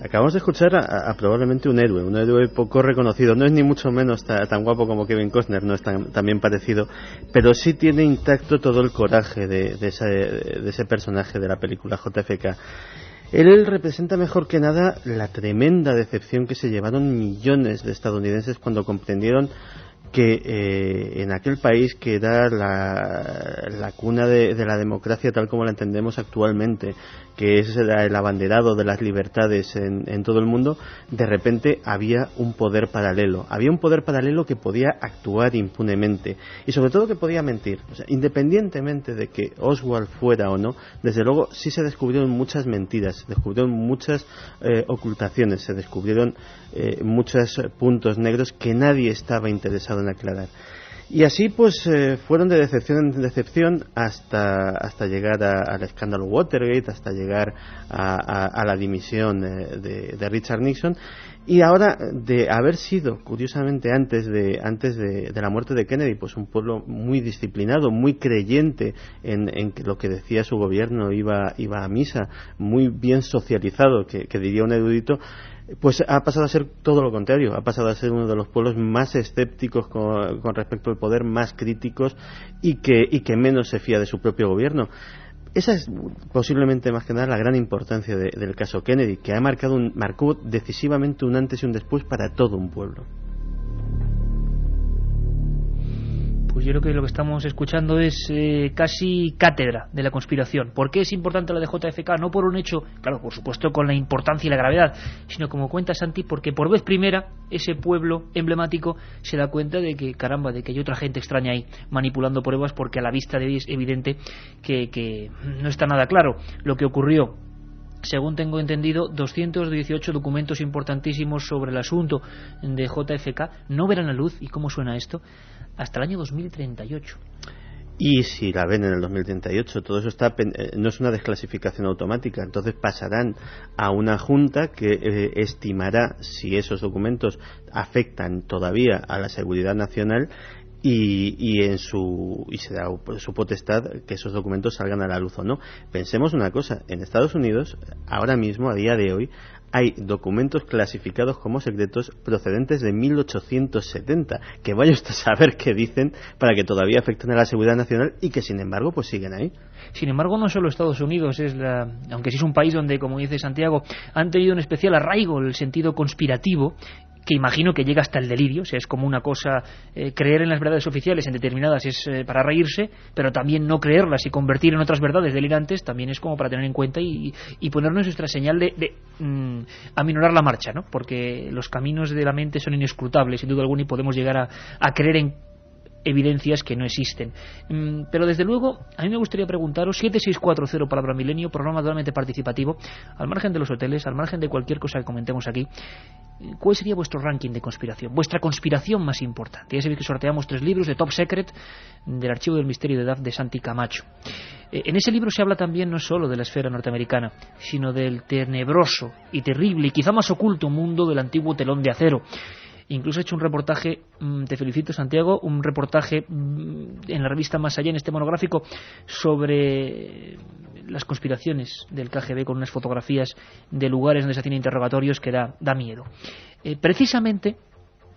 acabamos de escuchar a, probablemente un héroe, un héroe poco reconocido. No es ni mucho menos tan guapo como Kevin Costner, no es tan, bien parecido, pero sí tiene intacto todo el coraje de, ese, de ese personaje de la película JFK. Él representa mejor que nada la tremenda decepción que se llevaron millones de estadounidenses cuando comprendieron que eh, en aquel país que era la, cuna de, la democracia tal como la entendemos actualmente, que es el abanderado de las libertades en, todo el mundo, de repente había un poder paralelo. Había un poder paralelo que podía actuar impunemente y sobre todo que podía mentir. independientemente de que Oswald fuera o no, desde luego sí se descubrieron muchas mentiras, se descubrieron muchas eh, ocultaciones, se descubrieron eh, muchos puntos negros que nadie estaba interesado en aclarar. Y así pues eh, fueron de decepción en decepción hasta, hasta llegar al escándalo Watergate, hasta llegar a, la dimisión eh, de, Richard Nixon y ahora de haber sido, curiosamente, antes de, antes de, la muerte de Kennedy, pues un pueblo muy disciplinado, muy creyente en, en lo que decía su gobierno, iba, iba a misa, muy bien socializado, que diría un erudito, pues ha pasado a ser todo lo contrario, ha pasado a ser uno de los pueblos más escépticos con, respecto al poder, más críticos y que, y que menos se fía de su propio gobierno. Esa es posiblemente más que nada la gran importancia del caso Kennedy, que ha marcado un, marcó decisivamente un antes y un después para todo un pueblo. Pues yo creo que lo que estamos escuchando es eh, casi cátedra de la conspiración. ¿Por qué es importante la de JFK? No por un hecho, claro, por supuesto con la importancia y la gravedad, sino como cuenta Santi, porque por vez primera ese pueblo emblemático se da cuenta de que, caramba, de que hay otra gente extraña ahí manipulando pruebas porque a la vista de hoy es evidente que, que no está nada claro lo que ocurrió según tengo entendido, 218 documentos importantísimos sobre el asunto de JFK no verán la luz, ¿y cómo suena esto?, hasta el año 2038. Y si la ven en el 2038, todo eso está, eh, no es una desclasificación automática, entonces pasarán a una junta que eh, estimará si esos documentos afectan todavía a la seguridad nacional y, y, en su y será su potestad que esos documentos salgan a la luz o no. Pensemos una cosa, en Estados Unidos ahora mismo a día de hoy hay documentos clasificados como secretos procedentes de 1870, que vaya usted a saber qué dicen para que todavía afecten a la seguridad nacional y que sin embargo pues siguen ahí. Sin embargo, no solo Estados Unidos, es la, aunque sí es un país donde, como dice Santiago, han tenido un especial arraigo el sentido conspirativo que imagino que llega hasta el delirio, o sea, es como una cosa, eh, creer en las verdades oficiales en determinadas es eh, para reírse, pero también no creerlas y convertir en otras verdades delirantes también es como para tener en cuenta y, ponernos nuestra señal de, de mm, aminorar la marcha, ¿no? Porque los caminos de la mente son inescrutables, sin duda alguna, y podemos llegar a creer en evidencias que no existen. Mm, pero desde luego, a mí me gustaría preguntaros, 7640 Palabra Milenio, programa totalmente participativo, al margen de los hoteles, al margen de cualquier cosa que comentemos aquí, ¿cuál sería vuestro ranking de conspiración? Vuestra conspiración más importante. Ya sabéis que sorteamos tres libros de Top Secret del Archivo del Misterio de Edad de Santi Camacho. Eh, en ese libro se habla también no solo de la esfera norteamericana, sino del tenebroso y terrible y quizá más oculto mundo del antiguo telón de acero Incluso he hecho un reportaje, mm, te felicito Santiago, un reportaje mm, en la revista Más Allá, en este monográfico, sobre las conspiraciones del KGB con unas fotografías de lugares donde se hacían interrogatorios que da, da miedo. Eh, precisamente,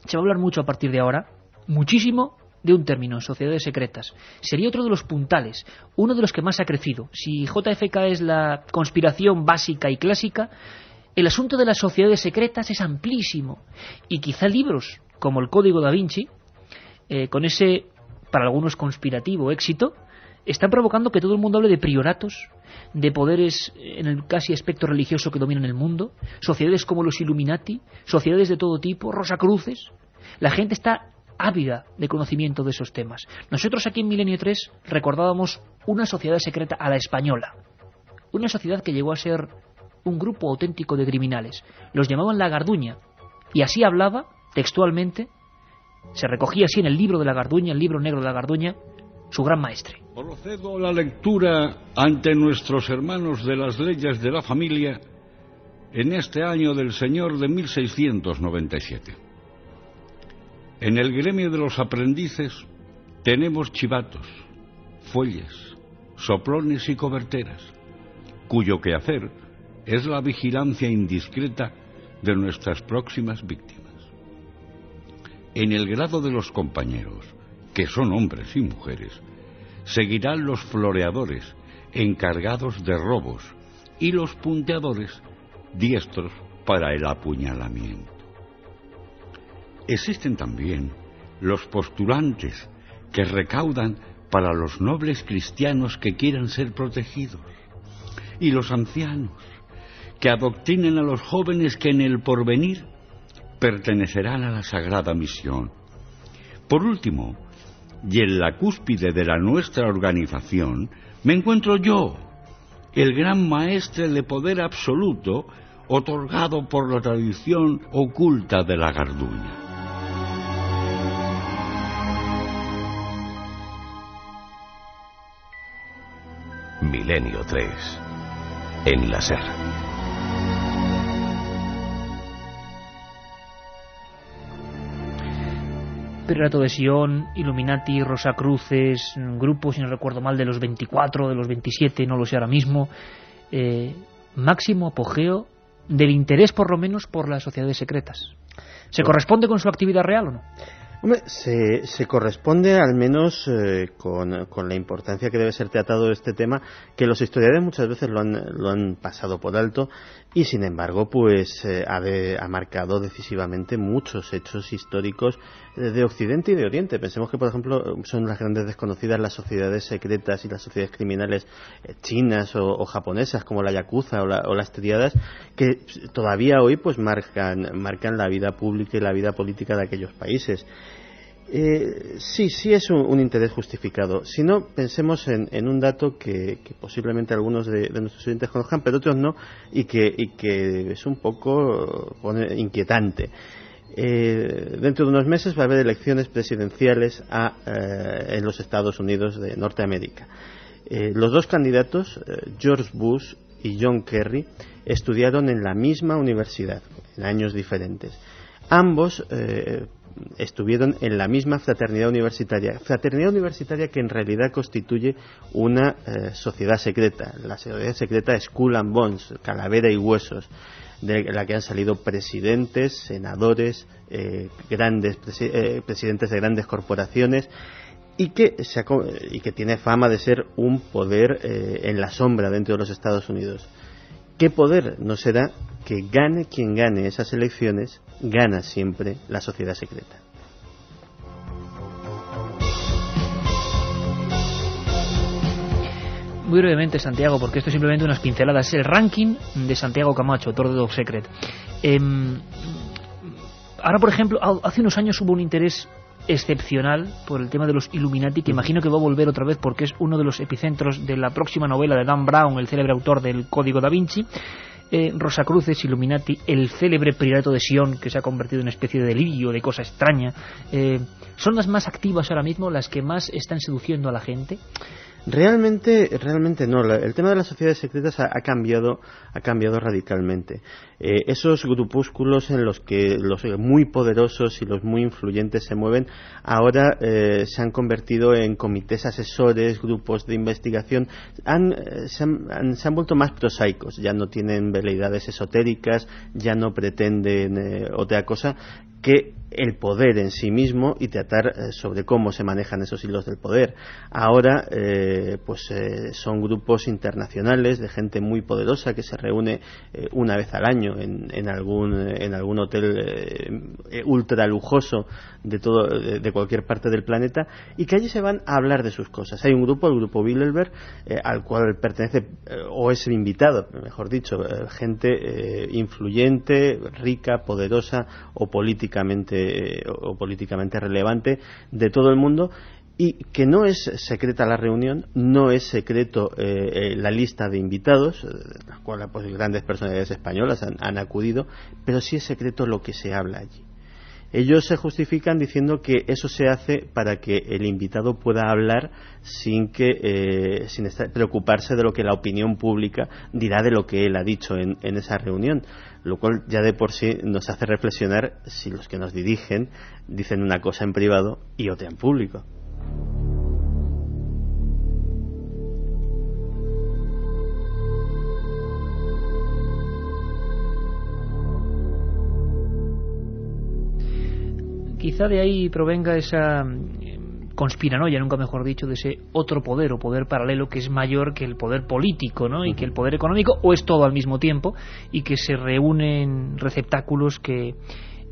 se va a hablar mucho a partir de ahora, muchísimo de un término, sociedades secretas. Sería otro de los puntales, uno de los que más ha crecido. Si JFK es la conspiración básica y clásica, el asunto de las sociedades secretas es amplísimo y quizá libros como el Código da Vinci, eh, con ese, para algunos, conspirativo éxito, están provocando que todo el mundo hable de prioratos, de poderes en el casi aspecto religioso que dominan el mundo, sociedades como los Illuminati, sociedades de todo tipo, Rosacruces. La gente está ávida de conocimiento de esos temas. Nosotros aquí en Milenio 3 recordábamos una sociedad secreta a la española, una sociedad que llegó a ser un grupo auténtico de criminales. Los llamaban la Garduña. Y así hablaba, textualmente, se recogía así en el libro de la Garduña, el libro negro de la Garduña, su gran maestre. Procedo la lectura ante nuestros hermanos de las leyes de la familia en este año del Señor de 1697. En el gremio de los aprendices tenemos chivatos, fuelles, soplones y coberteras, cuyo quehacer es la vigilancia indiscreta de nuestras próximas víctimas. En el grado de los compañeros, que son hombres y mujeres, seguirán los floreadores, encargados de robos, y los punteadores, diestros para el apuñalamiento. Existen también los postulantes que recaudan para los nobles cristianos que quieran ser protegidos, y los ancianos que adoctrinen a los jóvenes que en el porvenir pertenecerán a la sagrada misión. Por último, y en la cúspide de la nuestra organización, me encuentro yo, el gran maestre de poder absoluto otorgado por la tradición oculta de la Garduña. Milenio 3. En Perrato de Sion, Illuminati, Rosacruces, grupos, si no recuerdo mal, de los 24, de los 27, no lo sé ahora mismo. Eh, máximo apogeo del interés, por lo menos, por las sociedades secretas. ¿Se corresponde con su actividad real o no? Hombre, se, se corresponde al menos eh, con, con, la importancia que debe ser tratado este tema, que los historiadores muchas veces lo han, lo han pasado por alto y sin embargo pues eh, ha, de, ha, marcado decisivamente muchos hechos históricos de Occidente y de Oriente. Pensemos que por ejemplo son las grandes desconocidas las sociedades secretas y las sociedades criminales eh, chinas o, o, japonesas como la Yakuza o, la, o, las triadas que todavía hoy pues marcan, marcan la vida pública y la vida política de aquellos países. Eh, sí, sí es un, interés justificado. Si no, pensemos en, un dato que, posiblemente algunos de, nuestros oyentes conozcan, pero otros no, y que, y que es un poco inquietante. Eh, dentro de unos meses va a haber elecciones presidenciales a, eh, en los Estados Unidos de Norteamérica. Eh, los dos candidatos, eh, George Bush y John Kerry, estudiaron en la misma universidad, en años diferentes. Ambos eh, estuvieron en la misma fraternidad universitaria. Fraternidad universitaria que en realidad constituye una eh, sociedad secreta. La sociedad secreta Skull and Bones, calavera y huesos, de la que han salido presidentes, senadores, eh, grandes eh, presidentes de grandes corporaciones y que, se y que tiene fama de ser un poder eh, en la sombra dentro de los Estados Unidos. ¿Qué poder no será que gane quien gane esas elecciones, gana siempre la sociedad secreta? Muy brevemente, Santiago, porque esto es simplemente unas pinceladas. Es el ranking de Santiago Camacho, autor de Dog Secret. Eh, ahora, por ejemplo, hace unos años hubo un interés excepcional por el tema de los Illuminati, que imagino que va a volver otra vez porque es uno de los epicentros de la próxima novela de Dan Brown, el célebre autor del Código da Vinci. Eh, Rosacruces, Illuminati, el célebre Priorato de Sion, que se ha convertido en una especie de delirio, de cosa extraña, eh, son las más activas ahora mismo, las que más están seduciendo a la gente. Realmente, realmente no. El tema de las sociedades secretas ha, cambiado, ha cambiado radicalmente. Eh, esos grupúsculos en los que los muy poderosos y los muy influyentes se mueven, ahora eh, se han convertido en comités asesores, grupos de investigación, han, se, han, han, se, han, vuelto más prosaicos, ya no tienen veleidades esotéricas, ya no pretenden eh, otra cosa que el poder en sí mismo y tratar eh, sobre cómo se manejan esos hilos del poder. Ahora, eh, pues eh, son grupos internacionales de gente muy poderosa que se reúne eh, una vez al año en, en, algún, en algún hotel ultra lujoso de, todo, de, de, cualquier parte del planeta y que allí se van a hablar de sus cosas. Hay un grupo, el grupo Bilderberg, al cual pertenece, o es el invitado, mejor dicho, gente influyente, rica, poderosa o políticamente o políticamente relevante de todo el mundo y que no es secreta la reunión, no es secreto eh, la lista de invitados, de la cual pues, grandes personalidades españolas han, acudido, pero sí es secreto lo que se habla allí. Ellos se justifican diciendo que eso se hace para que el invitado pueda hablar sin que eh, sin preocuparse de lo que la opinión pública dirá de lo que él ha dicho en, en esa reunión, lo cual ya de por sí nos hace reflexionar si los que nos dirigen dicen una cosa en privado y otra en público. Quizá de ahí provenga esa mm, conspiranoia, nunca mejor dicho, de ese otro poder o poder paralelo que es mayor que el poder político ¿no? y que el poder económico, o es todo al mismo tiempo, y que se reúnen receptáculos que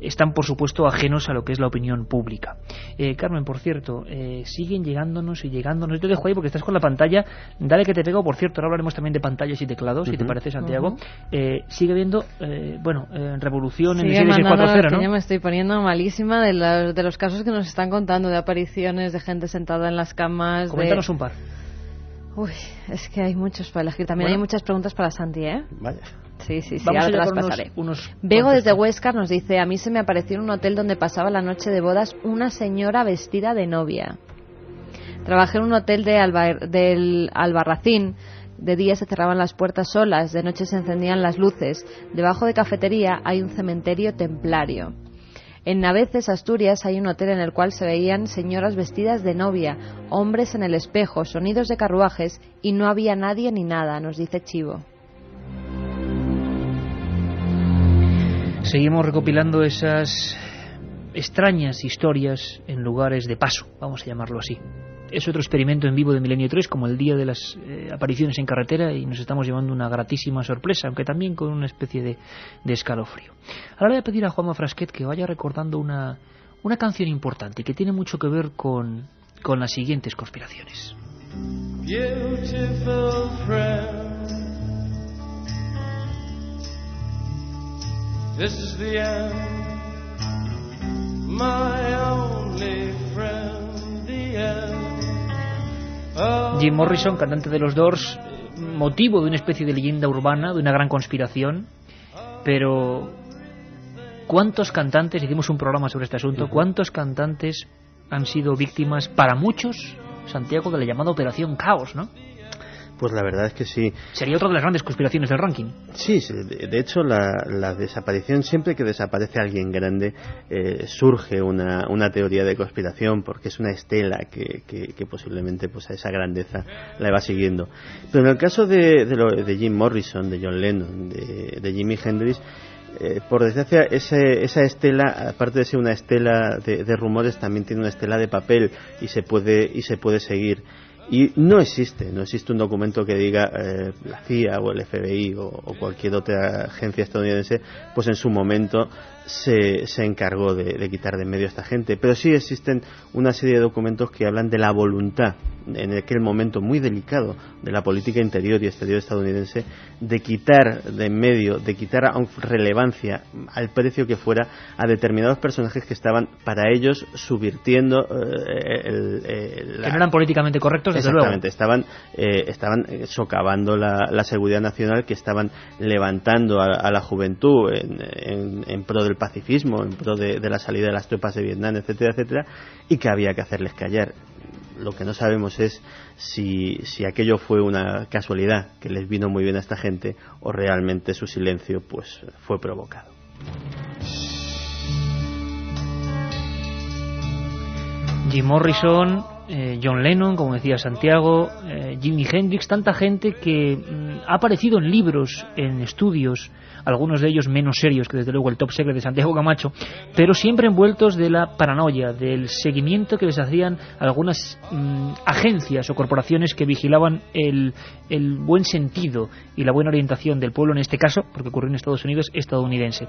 están, por supuesto, ajenos a lo que es la opinión pública. Eh, Carmen, por cierto, eh, siguen llegándonos y llegándonos. Yo te dejo ahí porque estás con la pantalla. Dale que te pego. Por cierto, ahora hablaremos también de pantallas y teclados, si te parece, Santiago. eh, sigue habiendo, eh, bueno, revolución en el 4.0, ¿no? Yo me estoy poniendo malísima de, de, los casos que nos están contando de apariciones de gente sentada en las camas. Coméntanos un par. Uy, es que hay muchos para elegir. También hay muchas preguntas para Santi, ¿eh? Vaya. Sí, sí, sí, ahora te las pasaré. Vego desde Huesca nos dice, a mí se me apareció en un hotel donde pasaba la noche de bodas una señora vestida de novia. Trabajé en un hotel de del Albarracín. De día se cerraban las puertas solas, de noche se encendían las luces. Debajo de cafetería hay un cementerio templario. En Naveces, Asturias, hay un hotel en el cual se veían señoras vestidas de novia, hombres en el espejo, sonidos de carruajes y no había nadie ni nada, nos dice Chivo. Seguimos recopilando esas extrañas historias en lugares de paso, vamos a llamarlo así. Es otro experimento en vivo de Milenio 3, como el día de las eh, apariciones en carretera, y nos estamos llevando una gratísima sorpresa, aunque también con una especie de, escalofrío. Ahora voy a pedir a Juanma Frasquet que vaya recordando una, una canción importante que tiene mucho que ver con, con las siguientes conspiraciones. This is the end, my only friend, the end. Jim Morrison, cantante de los Doors, motivo de una especie de leyenda urbana, de una gran conspiración, pero ¿cuántos cantantes, hicimos un programa sobre este asunto, cuántos cantantes han sido víctimas, para muchos, Santiago, de la llamada Operación Caos, ¿no? Pues la verdad es que sí. Sería otra de las grandes conspiraciones del ranking. Sí, de hecho la, desaparición, siempre que desaparece alguien grande, eh, surge una, una, teoría de conspiración porque es una estela que, que, posiblemente pues a esa grandeza la va siguiendo. Pero en el caso de, de, Jim Morrison, de John Lennon, de, de Jimi Hendrix, eh, por desgracia, ese, esa estela, aparte de ser una estela de, de, rumores, también tiene una estela de papel y se puede, y se puede seguir. Y no existe, no existe un documento que diga eh, la CIA o el FBI o, cualquier otra agencia estadounidense, pues en su momento se, se encargó de, quitar de medio a esta gente. Pero sí existen una serie de documentos que hablan de la voluntad, en aquel momento muy delicado de la política interior y exterior estadounidense, de quitar de en medio, de quitar relevancia al precio que fuera a determinados personajes que estaban para ellos subvirtiendo eh, el, que no eran políticamente correctos desde exactamente estaban eh, estaban socavando la, seguridad nacional que estaban levantando a, la juventud en, en pro del pacifismo, en pro de, la salida de las tropas de Vietnam, etcétera, etcétera, y que había que hacerles callar. Lo que no sabemos es si, si aquello fue una casualidad que les vino muy bien a esta gente o realmente su silencio pues fue provocado. Jim Morrison, eh, John Lennon, como decía Santiago, eh, Jimi Hendrix, tanta gente que mm, ha aparecido en libros, en estudios, algunos de ellos menos serios que desde luego el top secret de Santiago Camacho, pero siempre envueltos de la paranoia, del seguimiento que les hacían algunas mm, agencias o corporaciones que vigilaban el, el buen sentido y la buena orientación del pueblo, en este caso, porque ocurrió en Estados Unidos, estadounidense.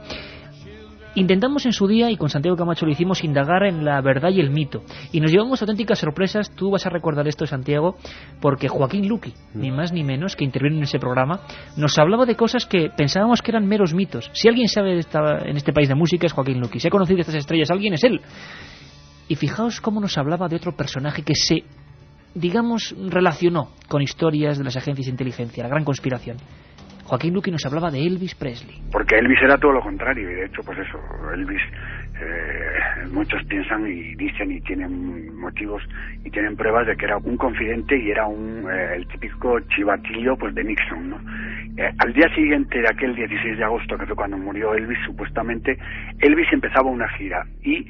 Intentamos en su día, y con Santiago Camacho lo hicimos, indagar en la verdad y el mito. Y nos llevamos auténticas sorpresas. Tú vas a recordar esto, Santiago, porque Joaquín Luqui, mm. ni más ni menos, que interviene en ese programa, nos hablaba de cosas que pensábamos que eran meros mitos. Si alguien sabe de en este país de música es Joaquín Luqui. Si ha conocido estas estrellas alguien es él. Y fijaos cómo nos hablaba de otro personaje que se, digamos, relacionó con historias de las agencias de inteligencia, la gran conspiración. Joaquín Luqui nos hablaba de Elvis Presley. Porque Elvis era todo lo contrario, y de hecho, pues eso, Elvis, eh, muchos piensan y dicen y tienen motivos y tienen pruebas de que era un confidente y era un eh, el típico chivatillo pues de Nixon, ¿no? Eh, al día siguiente de aquel 16 de agosto, que fue cuando murió Elvis, supuestamente, Elvis empezaba una gira y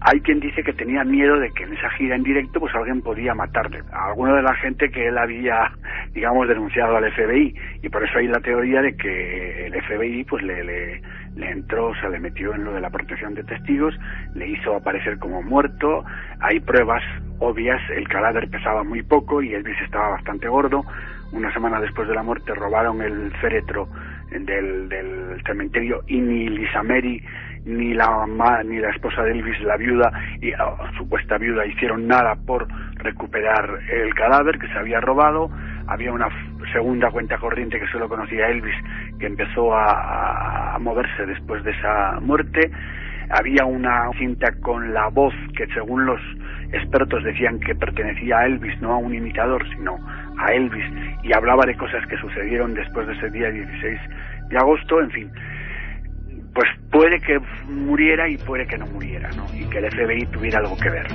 hay quien dice que tenía miedo de que en esa gira en directo pues alguien podía matarle a alguno de la gente que él había digamos denunciado al FBI y por eso hay la teoría de que el FBI pues le, le, le entró, se le metió en lo de la protección de testigos, le hizo aparecer como muerto, hay pruebas obvias, el cadáver pesaba muy poco y Elvis estaba bastante gordo, una semana después de la muerte robaron el féretro del, del cementerio y ni Lisa Mary ni la la esposa de Elvis, la viuda y la supuesta viuda hicieron nada por recuperar el cadáver que se había robado. Había una segunda cuenta corriente que solo conocía Elvis que empezó a, a moverse después de esa muerte. Había una cinta con la voz que según los expertos decían que pertenecía a Elvis, no a un imitador, sino a Elvis, y hablaba de cosas que sucedieron después de ese día 16 de agosto, en fin pues puede que muriera y puede que no muriera, ¿no? Y que el FBI tuviera algo que ver.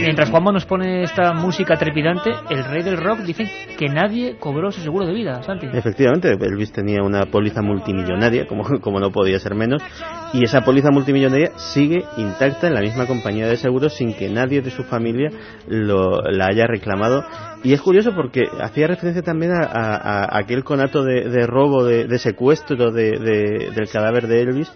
Mientras Juanma nos pone esta música trepidante, el rey del rock dice que nadie cobró su seguro de vida, Santi. Efectivamente, Elvis tenía una póliza multimillonaria, como, como no podía ser menos, y esa póliza multimillonaria sigue intacta en la misma compañía de seguros sin que nadie de su familia lo, la haya reclamado. Y es curioso porque hacía referencia también a, aquel conato de, robo, de, secuestro del cadáver de Elvis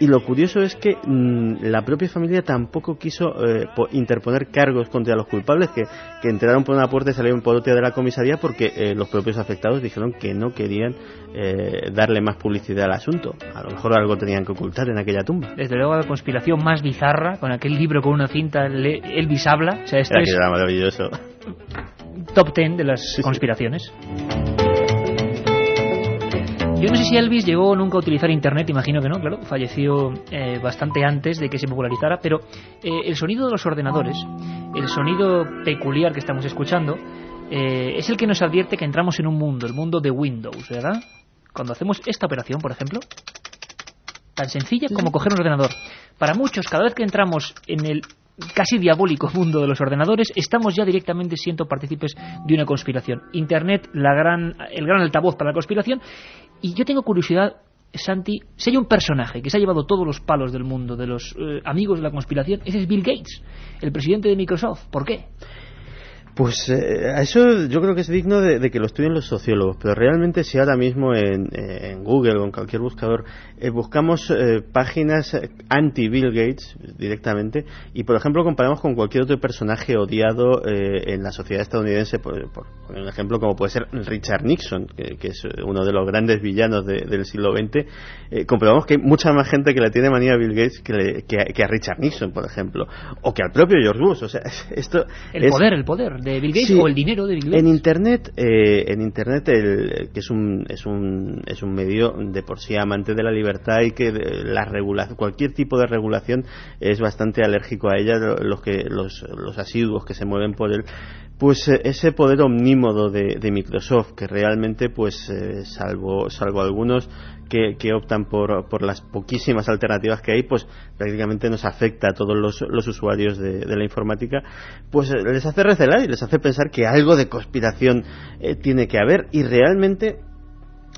y lo curioso es que mm, la propia familia tampoco quiso eh, interponer cargos contra los culpables que, entraron por una puerta y salieron por otra de la comisaría porque eh, los propios afectados dijeron que no querían eh, darle más publicidad al asunto. A lo mejor algo tenían que ocultar en aquella tumba. Desde luego la conspiración más bizarra, con aquel libro con una cinta, Elvis habla. O sea, esto es maravilloso. Top ten de las conspiraciones. Yo no sé si Elvis llegó nunca a utilizar Internet, imagino que no, claro, falleció eh, bastante antes de que se popularizara, pero eh, el sonido de los ordenadores, el sonido peculiar que estamos escuchando, eh, es el que nos advierte que entramos en un mundo, el mundo de Windows, ¿verdad? Cuando hacemos esta operación, por ejemplo, tan sencilla como coger un ordenador. Para muchos, cada vez que entramos en el casi diabólico mundo de los ordenadores, estamos ya directamente siendo partícipes de una conspiración. Internet, la gran, el gran altavoz para la conspiración, y yo tengo curiosidad, Santi, si hay un personaje que se ha llevado todos los palos del mundo, de los eh, amigos de la conspiración, ese es Bill Gates, el presidente de Microsoft. ¿Por qué? Pues eh, eso yo creo que es digno de, que lo estudien los sociólogos, pero realmente si ahora mismo en, Google o en cualquier buscador eh, buscamos eh, páginas anti-Bill Gates directamente y por ejemplo comparamos con cualquier otro personaje odiado en la sociedad estadounidense, por, por, un ejemplo como puede ser Richard Nixon, que, es uno de los grandes villanos del siglo XX, comprobamos que hay mucha más gente que le tiene manía a Bill Gates que, a Richard Nixon, por ejemplo, o que al propio George Bush. O sea, esto el poder, el poder de Bill Gates o el dinero de Bill Gates. En Internet, eh, en Internet el, que es un, es, un, es un medio de por sí amante de la libertad y que la regulación, cualquier tipo de regulación es bastante alérgico a ella, los, que, los, los asiduos que se mueven por él pues eh, ese poder omnímodo de, Microsoft que realmente pues eh, salvo salvo algunos que, optan por, las poquísimas alternativas que hay pues prácticamente nos afecta a todos los, usuarios de, la informática pues eh, les hace recelar y les hace pensar que algo de conspiración tiene que haber y realmente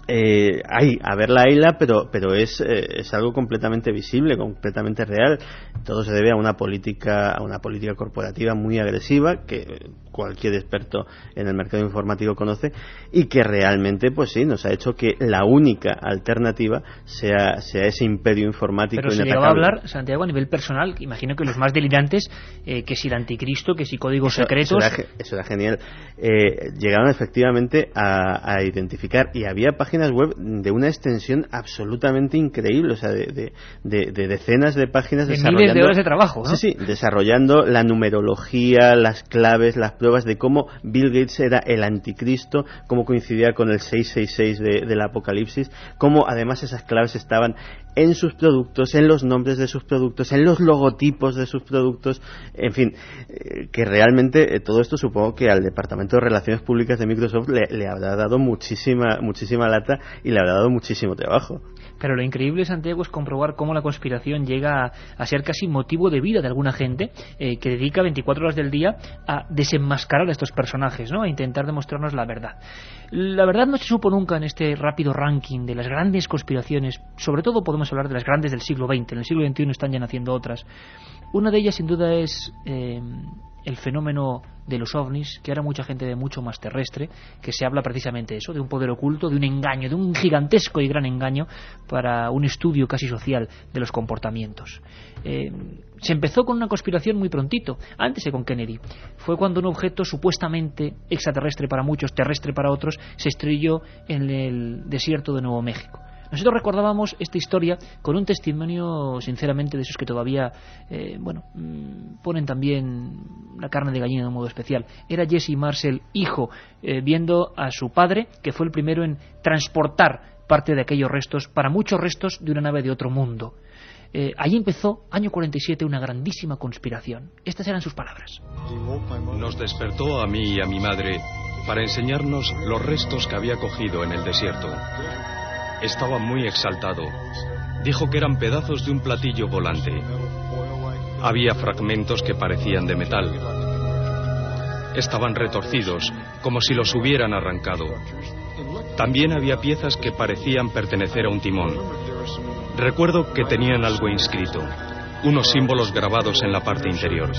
eh, hay, a ver la isla, pero, pero es, eh, es algo completamente visible, completamente real. Todo se debe a una política, a una política corporativa muy agresiva que cualquier experto en el mercado informático conoce y que realmente, pues sí, nos ha hecho que la única alternativa sea, sea ese imperio informático. Pero se llegaba a hablar, Santiago, a nivel personal, imagino que los más delirantes, eh, que si el anticristo, que si códigos secretos. Eso era, genial. Eh, llegaron efectivamente a, a identificar y había páginas web de una extensión absolutamente increíble, o sea, de, decenas de páginas de desarrollando... de horas de trabajo, Sí, sí, desarrollando la numerología, las claves, las pruebas de cómo Bill Gates era el anticristo, cómo coincidía con el 666 del Apocalipsis, cómo además esas claves estaban en sus productos, en los nombres de sus productos, en los logotipos de sus productos, en fin, eh, que realmente eh, todo esto supongo que al Departamento de Relaciones Públicas de Microsoft le, habrá dado muchísima, muchísima lata y le habrá dado muchísimo trabajo. Pero lo increíble, Santiago, es comprobar cómo la conspiración llega a, ser casi motivo de vida de alguna gente eh, que dedica 24 horas del día a desenmascarar a estos personajes, ¿no? a intentar demostrarnos la verdad. La verdad no se supo nunca en este rápido ranking de las grandes conspiraciones, sobre todo podemos hablar de las grandes del siglo XX, en el siglo XXI están ya naciendo otras. Una de ellas, sin duda, es eh, el fenómeno de los ovnis, que ahora mucha gente ve mucho más terrestre, que se habla precisamente de eso, de un poder oculto, de un engaño, de un gigantesco y gran engaño para un estudio casi social de los comportamientos. Eh, se empezó con una conspiración muy prontito, antes de con Kennedy. Fue cuando un objeto supuestamente extraterrestre para muchos, terrestre para otros, se estrelló en el desierto de Nuevo México. Nosotros recordábamos esta historia con un testimonio, sinceramente, de esos que todavía, eh, bueno, mm, ponen también la carne de gallina de un modo especial. Era Jesse Marcel, hijo, eh, viendo a su padre, que fue el primero en transportar parte de aquellos restos, para muchos restos de una nave de otro mundo. Eh, allí empezó, año 47, una grandísima conspiración. Estas eran sus palabras. Nos despertó a mí y a mi madre para enseñarnos los restos que había cogido en el desierto. Estaba muy exaltado. Dijo que eran pedazos de un platillo volante. Había fragmentos que parecían de metal. Estaban retorcidos, como si los hubieran arrancado. También había piezas que parecían pertenecer a un timón. Recuerdo que tenían algo inscrito, unos símbolos grabados en la parte interior.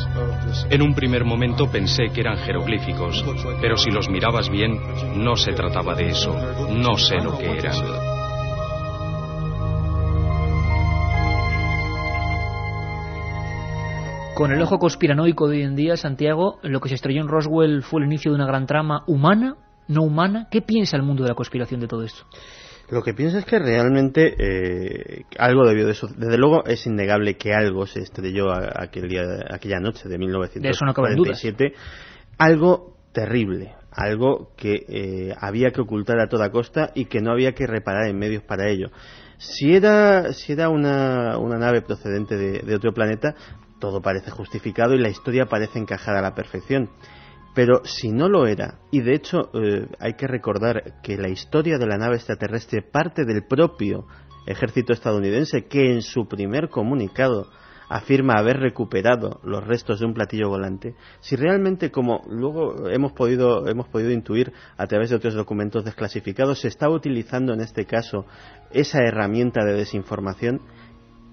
En un primer momento pensé que eran jeroglíficos, pero si los mirabas bien, no se trataba de eso. No sé lo que eran. Con el ojo conspiranoico de hoy en día, Santiago, lo que se estrelló en Roswell fue el inicio de una gran trama humana, no humana. ¿Qué piensa el mundo de la conspiración de todo esto? Lo que piensa es que realmente eh, algo debió de eso. Desde luego es innegable que algo se estrelló aquel día, aquella noche de 1947. De algo terrible, algo que eh, había que ocultar a toda costa y que no había que reparar en medios para ello. Si era, si era una, una nave procedente de, otro planeta, todo parece justificado y la historia parece encajada a la perfección. Pero si no lo era, y de hecho eh, hay que recordar que la historia de la nave extraterrestre parte del propio ejército estadounidense que en su primer comunicado afirma haber recuperado los restos de un platillo volante, si realmente, como luego hemos podido, hemos podido intuir a través de otros documentos desclasificados, se está utilizando en este caso esa herramienta de desinformación,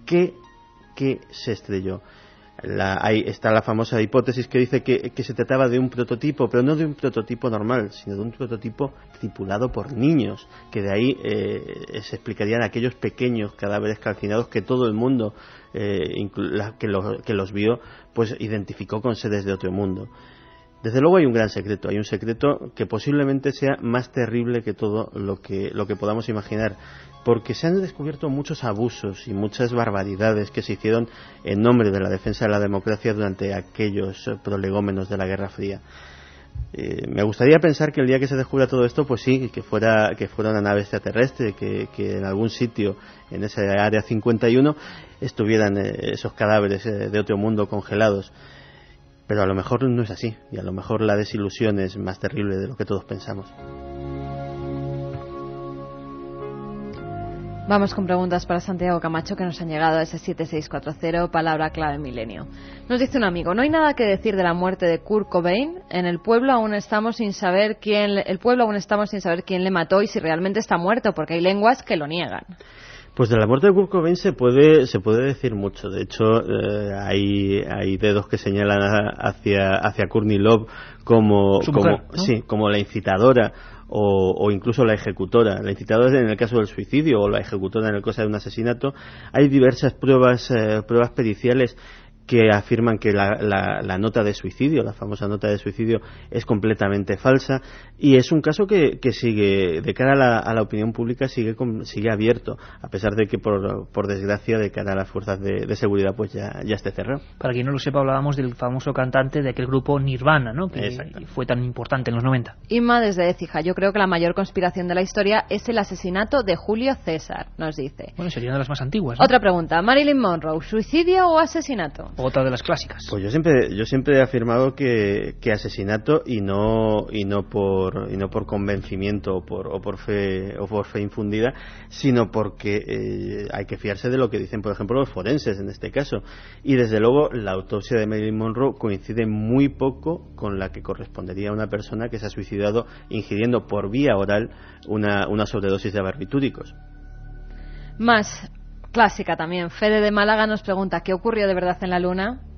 ¿qué, qué se estrelló? Ahí está la famosa hipótesis que dice que, se trataba de un prototipo, pero no de un prototipo normal, sino de un prototipo tripulado por niños, que de ahí eh, se explicarían aquellos pequeños cadáveres calcinados que todo el mundo eh, que, que los vio, pues identificó con seres de otro mundo. Desde luego hay un gran secreto, hay un secreto que posiblemente sea más terrible que todo lo que, lo que podamos imaginar, porque se han descubierto muchos abusos y muchas barbaridades que se hicieron en nombre de la defensa de la democracia durante aquellos prolegómenos de la Guerra Fría. Eh, me gustaría pensar que el día que se descubra todo esto, pues sí, que fuera, que fuera una nave extraterrestre, que, en algún sitio en esa área 51 estuvieran eh, esos cadáveres eh, de otro mundo congelados. Pero a lo mejor no es así, y a lo mejor la desilusión es más terrible de lo que todos pensamos. Vamos con preguntas para Santiago Camacho que nos han llegado a ese 7640, palabra clave milenio. Nos dice un amigo, no hay nada que decir de la muerte de Kurt Cobain. En el pueblo aún estamos sin saber quién, el pueblo aún estamos sin saber quién le mató y si realmente está muerto, porque hay lenguas que lo niegan. Pues de la muerte de Kurt Cobain se puede, se puede decir mucho. De hecho, eh, hay, hay dedos que señalan hacia, hacia Courtney Love como, como, sí, como la incitadora o, o, incluso la ejecutora. La incitadora en el caso del suicidio o la ejecutora en el caso de un asesinato. Hay diversas pruebas, eh, pruebas periciales que afirman que la, nota de suicidio, la famosa nota de suicidio, es completamente falsa y es un caso que, sigue, de cara a la, opinión pública, sigue, sigue abierto, a pesar de que, por, desgracia, de cara a las fuerzas de, seguridad, pues ya, ya esté cerrado. Para quien no lo sepa, hablábamos del famoso cantante de aquel grupo Nirvana, ¿no? que fue tan importante en los 90. Inma desde Écija, yo creo que la mayor conspiración de la historia es el asesinato de Julio César, nos dice. Bueno, sería de las más antiguas. Otra pregunta, Marilyn Monroe, ¿suicidio o asesinato? Otra de las clásicas. Pues yo siempre, yo siempre he afirmado que, que asesinato y no, y no por, y no por convencimiento o por, o por fe, o por fe infundida, sino porque eh, hay que fiarse de lo que dicen, por ejemplo, los forenses en este caso. Y desde luego, la autopsia de Marilyn Monroe coincide muy poco con la que correspondería a una persona que se ha suicidado ingiriendo por vía oral una, una sobredosis de barbitúricos. Más clásica también. Fede de Málaga nos pregunta, ¿qué ocurrió de verdad en la Luna?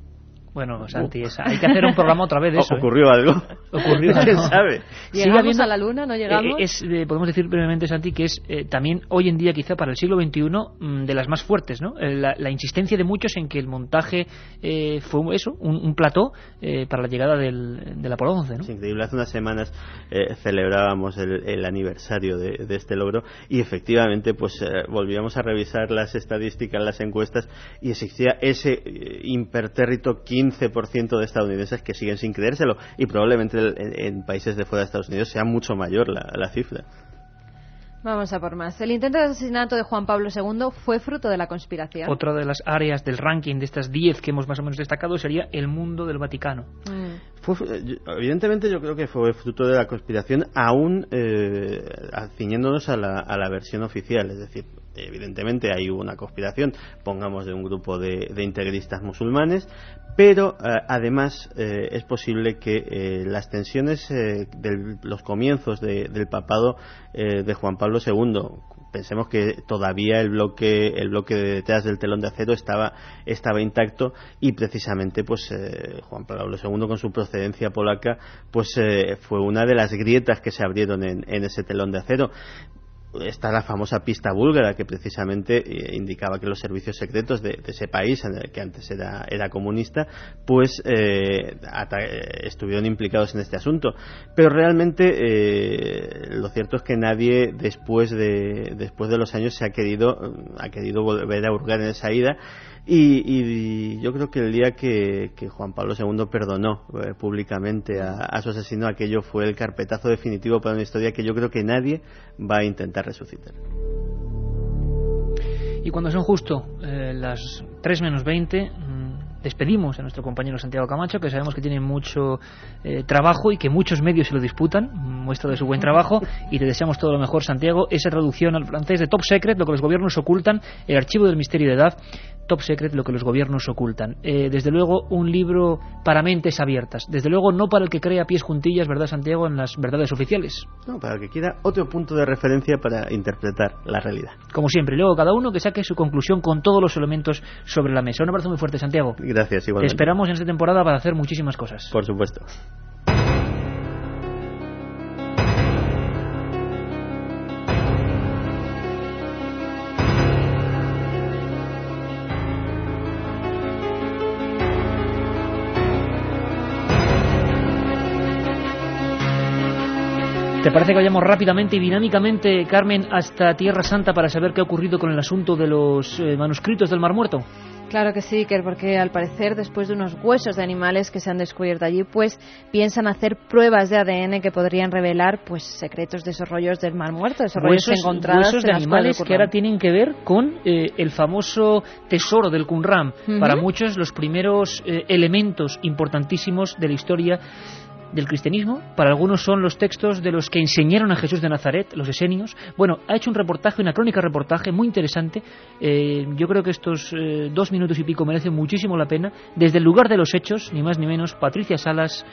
Bueno, Santi, hay que hacer un programa otra vez de eso. ¿eh? ¿Ocurrió algo? ¿Ocurrió algo? sabe? ¿Llegamos a la Luna? ¿No llegamos? Eh, es, eh, podemos decir brevemente, Santi, que es también hoy en día, quizá para el siglo XXI, mm, de las más fuertes, ¿no? La, insistencia de muchos en que el montaje fue eso, un, plató para la llegada del, del Apolo 11, ¿no? Es increíble. Hace unas semanas celebrábamos el, aniversario de, de, este logro y efectivamente, pues volvíamos a revisar las estadísticas, las encuestas y existía ese impertérrito 15% de estadounidenses que siguen sin creérselo y probablemente en, países de fuera de Estados Unidos sea mucho mayor la, cifra. Vamos a por más. El intento de asesinato de Juan Pablo II fue fruto de la conspiración. Otra de las áreas del ranking de estas 10 que hemos más o menos destacado sería el mundo del Vaticano. Mm. evidentemente yo creo que fue fruto de la conspiración, aún eh, ciñéndonos a la, a la versión oficial. Es decir, evidentemente hay una conspiración, pongamos, de un grupo de, integristas musulmanes, pero eh, además eh, es posible que eh, las tensiones de los comienzos del papado de Juan Pablo II, pensemos que todavía el bloque el bloque de detrás del telón de acero estaba estaba intacto y precisamente pues Juan Pablo II con su procedencia polaca pues fue una de las grietas que se abrieron en, en ese telón de acero está la famosa pista búlgara que precisamente eh, indicaba que los servicios secretos de, ese país, en el que antes era, era comunista, pues eh, estuvieron implicados en este asunto. Pero realmente eh, lo cierto es que nadie después de, después de los años se ha querido, ha querido volver a hurgar en esa ida y, yo creo que el día que, Juan Pablo II perdonó eh, públicamente a, su asesino, aquello fue el carpetazo definitivo para una historia que yo creo que nadie va a intentar resucitar. Y cuando son justo eh, las 3 menos 20, mm, despedimos a nuestro compañero Santiago Camacho, que sabemos que tiene mucho eh, trabajo y que muchos medios se lo disputan, muestra de su buen trabajo, y le deseamos todo lo mejor, Santiago. Esa traducción al francés de Top Secret, lo que los gobiernos ocultan, el archivo del misterio de edad, Top Secret, lo que los gobiernos ocultan. Eh, desde luego, un libro para mentes abiertas. Desde luego, no para el que crea pies juntillas, ¿verdad, Santiago?, en las verdades oficiales. No, para el que quiera otro punto de referencia para interpretar la realidad. Como siempre, luego cada uno que saque su conclusión con todos los elementos sobre la mesa. Un abrazo muy fuerte, Santiago. Gracias, igualmente. Te esperamos en esta temporada para hacer muchísimas cosas. Por supuesto. Parece que vayamos rápidamente y dinámicamente, Carmen, hasta Tierra Santa para saber qué ha ocurrido con el asunto de los eh, manuscritos del Mar Muerto? Claro que sí, porque al parecer, después de unos huesos de animales que se han descubierto allí, pues piensan hacer pruebas de ADN que podrían revelar pues secretos de esos rollos del Mar Muerto, esos rollos encontrados huesos de animales que ahora tienen que ver con eh, el famoso tesoro del Qumran. Para muchos, los primeros eh, elementos importantísimos de la historia del cristianismo, para algunos son los textos de los que enseñaron a Jesús de Nazaret, los esenios. Bueno, ha hecho un reportaje, una crónica reportaje muy interesante. Eh, yo creo que estos eh, dos minutos y pico merecen muchísimo la pena. Desde el lugar de los hechos, ni más ni menos, Patricia Salas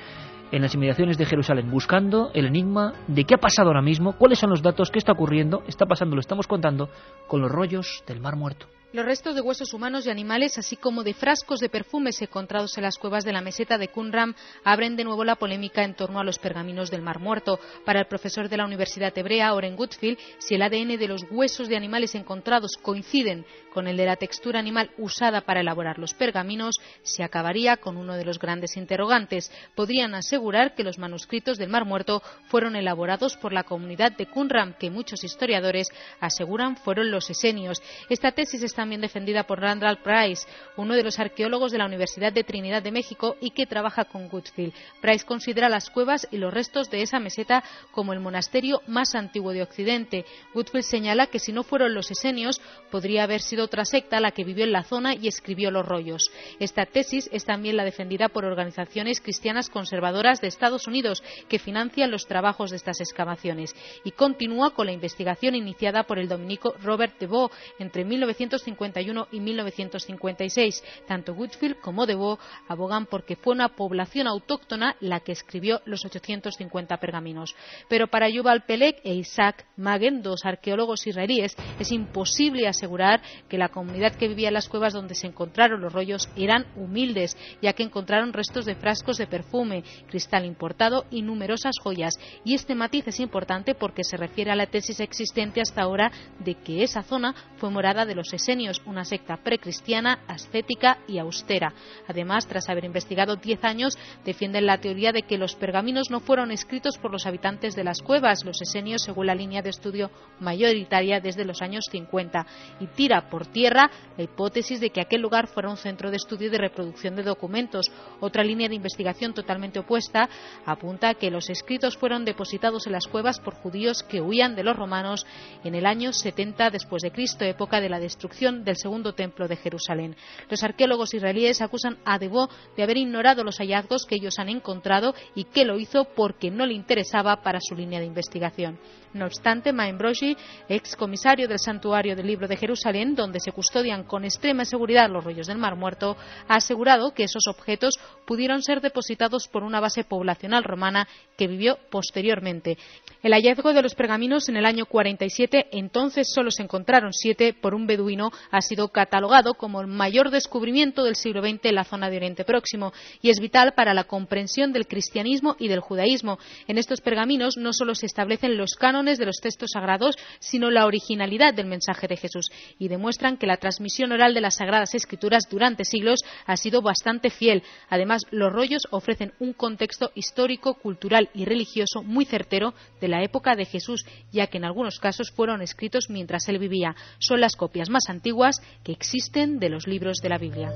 en las inmediaciones de Jerusalén, buscando el enigma de qué ha pasado ahora mismo, cuáles son los datos, qué está ocurriendo, está pasando, lo estamos contando, con los rollos del Mar Muerto. Los restos de huesos humanos y animales, así como de frascos de perfumes encontrados en las cuevas de la meseta de Qumran, abren de nuevo la polémica en torno a los pergaminos del Mar Muerto. Para el profesor de la Universidad Hebrea, Oren Goodfield, si el ADN de los huesos de animales encontrados coinciden con el de la textura animal usada para elaborar los pergaminos, se acabaría con uno de los grandes interrogantes. Podrían asegurar que los manuscritos del Mar Muerto fueron elaborados por la comunidad de Qumran, que muchos historiadores aseguran fueron los esenios. Esta tesis está también defendida por Randall Price, uno de los arqueólogos de la Universidad de Trinidad de México y que trabaja con Goodfield. Price considera las cuevas y los restos de esa meseta como el monasterio más antiguo de Occidente. Goodfield señala que si no fueron los esenios, podría haber sido otra secta la que vivió en la zona y escribió los rollos. Esta tesis es también la defendida por organizaciones cristianas conservadoras de Estados Unidos que financian los trabajos de estas excavaciones y continúa con la investigación iniciada por el dominico Robert DeVoe entre 1950 1951 y 1956. Tanto Woodfield como Devo abogan porque fue una población autóctona la que escribió los 850 pergaminos. Pero para Yuval Pelek e Isaac Magen, dos arqueólogos israelíes, es imposible asegurar que la comunidad que vivía en las cuevas donde se encontraron los rollos eran humildes, ya que encontraron restos de frascos de perfume, cristal importado y numerosas joyas. Y este matiz es importante porque se refiere a la tesis existente hasta ahora de que esa zona fue morada de los esenios una secta precristiana, ascética y austera. Además, tras haber investigado diez años, defienden la teoría de que los pergaminos no fueron escritos por los habitantes de las cuevas, los esenios, según la línea de estudio mayoritaria desde los años 50, y tira por tierra la hipótesis de que aquel lugar fuera un centro de estudio y de reproducción de documentos. Otra línea de investigación totalmente opuesta apunta a que los escritos fueron depositados en las cuevas por judíos que huían de los romanos en el año 70 después de Cristo, época de la destrucción del segundo templo de Jerusalén. Los arqueólogos israelíes acusan a Debo de haber ignorado los hallazgos que ellos han encontrado y que lo hizo porque no le interesaba para su línea de investigación. No obstante, Broshi, ex comisario del Santuario del Libro de Jerusalén, donde se custodian con extrema seguridad los rollos del Mar Muerto, ha asegurado que esos objetos pudieron ser depositados por una base poblacional romana que vivió posteriormente. El hallazgo de los pergaminos en el año 47, entonces solo se encontraron siete por un beduino, ha sido catalogado como el mayor descubrimiento del siglo XX en la zona de Oriente Próximo y es vital para la comprensión del cristianismo y del judaísmo. En estos pergaminos no solo se establecen los cánones de los textos sagrados, sino la originalidad del mensaje de Jesús y demuestran que la transmisión oral de las Sagradas Escrituras durante siglos ha sido bastante fiel. Además, los rollos ofrecen un contexto histórico, cultural y religioso muy certero de la época de Jesús, ya que en algunos casos fueron escritos mientras él vivía. Son las copias más antiguas que existen de los libros de la Biblia.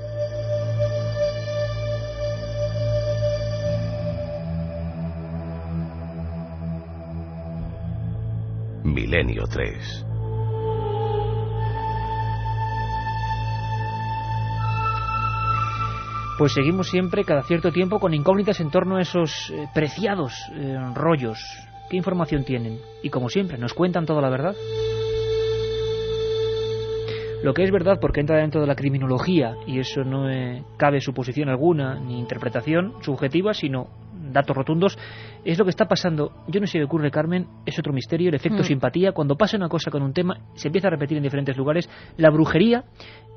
Milenio 3. Pues seguimos siempre, cada cierto tiempo, con incógnitas en torno a esos eh, preciados eh, rollos. ¿Qué información tienen? Y como siempre, ¿nos cuentan toda la verdad? Lo que es verdad, porque entra dentro de la criminología, y eso no eh, cabe suposición alguna ni interpretación subjetiva, sino datos rotundos, es lo que está pasando. Yo no sé qué ocurre, Carmen, es otro misterio, el efecto mm. simpatía. Cuando pasa una cosa con un tema, se empieza a repetir en diferentes lugares. La brujería,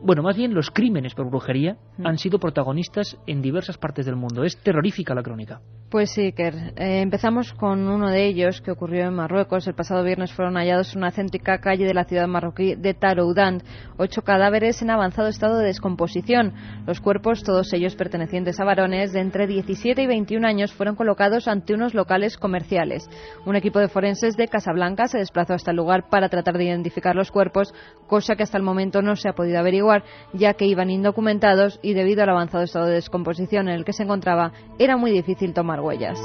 bueno, más bien los crímenes por brujería, mm. han sido protagonistas en diversas partes del mundo. Es terrorífica la crónica. Pues sí, Ker. Eh, empezamos con uno de ellos que ocurrió en Marruecos. El pasado viernes fueron hallados en una céntrica calle de la ciudad marroquí de Taroudant. Ocho cadáveres en avanzado estado de descomposición. Los cuerpos, todos ellos pertenecientes a varones de entre 17 y 21 años, fueron colocados ante unos locales comerciales. Un equipo de forenses de Casablanca se desplazó hasta el lugar para tratar de identificar los cuerpos, cosa que hasta el momento no se ha podido averiguar, ya que iban indocumentados y debido al avanzado estado de descomposición en el que se encontraba, era muy difícil tomar huellas.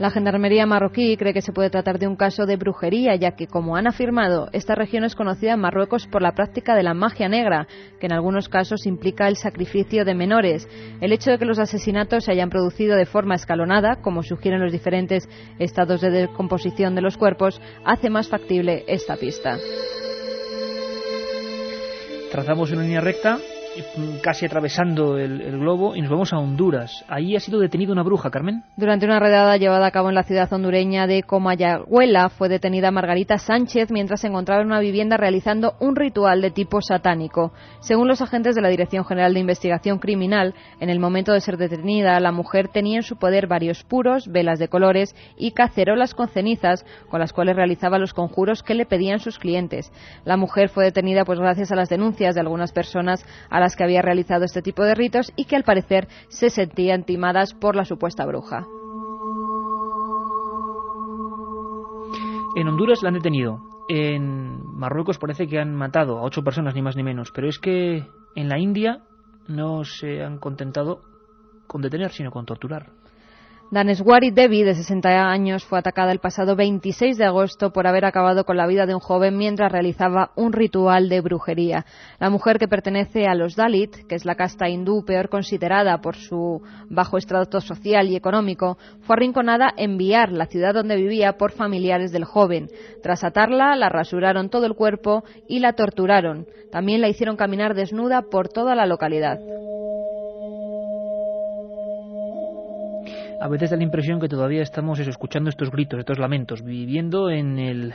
La Gendarmería marroquí cree que se puede tratar de un caso de brujería, ya que, como han afirmado, esta región es conocida en Marruecos por la práctica de la magia negra, que en algunos casos implica el sacrificio de menores. El hecho de que los asesinatos se hayan producido de forma escalonada, como sugieren los diferentes estados de decomposición de los cuerpos, hace más factible esta pista. Trazamos una línea recta casi atravesando el, globo y nos vamos a Honduras. Ahí ha sido detenida una bruja, Carmen. Durante una redada llevada a cabo en la ciudad hondureña de Comayagüela fue detenida Margarita Sánchez mientras se encontraba en una vivienda realizando un ritual de tipo satánico. Según los agentes de la Dirección General de Investigación Criminal, en el momento de ser detenida, la mujer tenía en su poder varios puros, velas de colores y cacerolas con cenizas con las cuales realizaba los conjuros que le pedían sus clientes. La mujer fue detenida pues gracias a las denuncias de algunas personas a las que había realizado este tipo de ritos y que al parecer se sentían timadas por la supuesta bruja. En Honduras la han detenido. En Marruecos parece que han matado a ocho personas, ni más ni menos. Pero es que en la India no se han contentado con detener, sino con torturar. Daneswari Devi, de 60 años, fue atacada el pasado 26 de agosto por haber acabado con la vida de un joven mientras realizaba un ritual de brujería. La mujer que pertenece a los Dalit, que es la casta hindú peor considerada por su bajo estrato social y económico, fue arrinconada en Biar, la ciudad donde vivía, por familiares del joven. Tras atarla, la rasuraron todo el cuerpo y la torturaron. También la hicieron caminar desnuda por toda la localidad. A veces da la impresión que todavía estamos escuchando estos gritos, estos lamentos, viviendo en el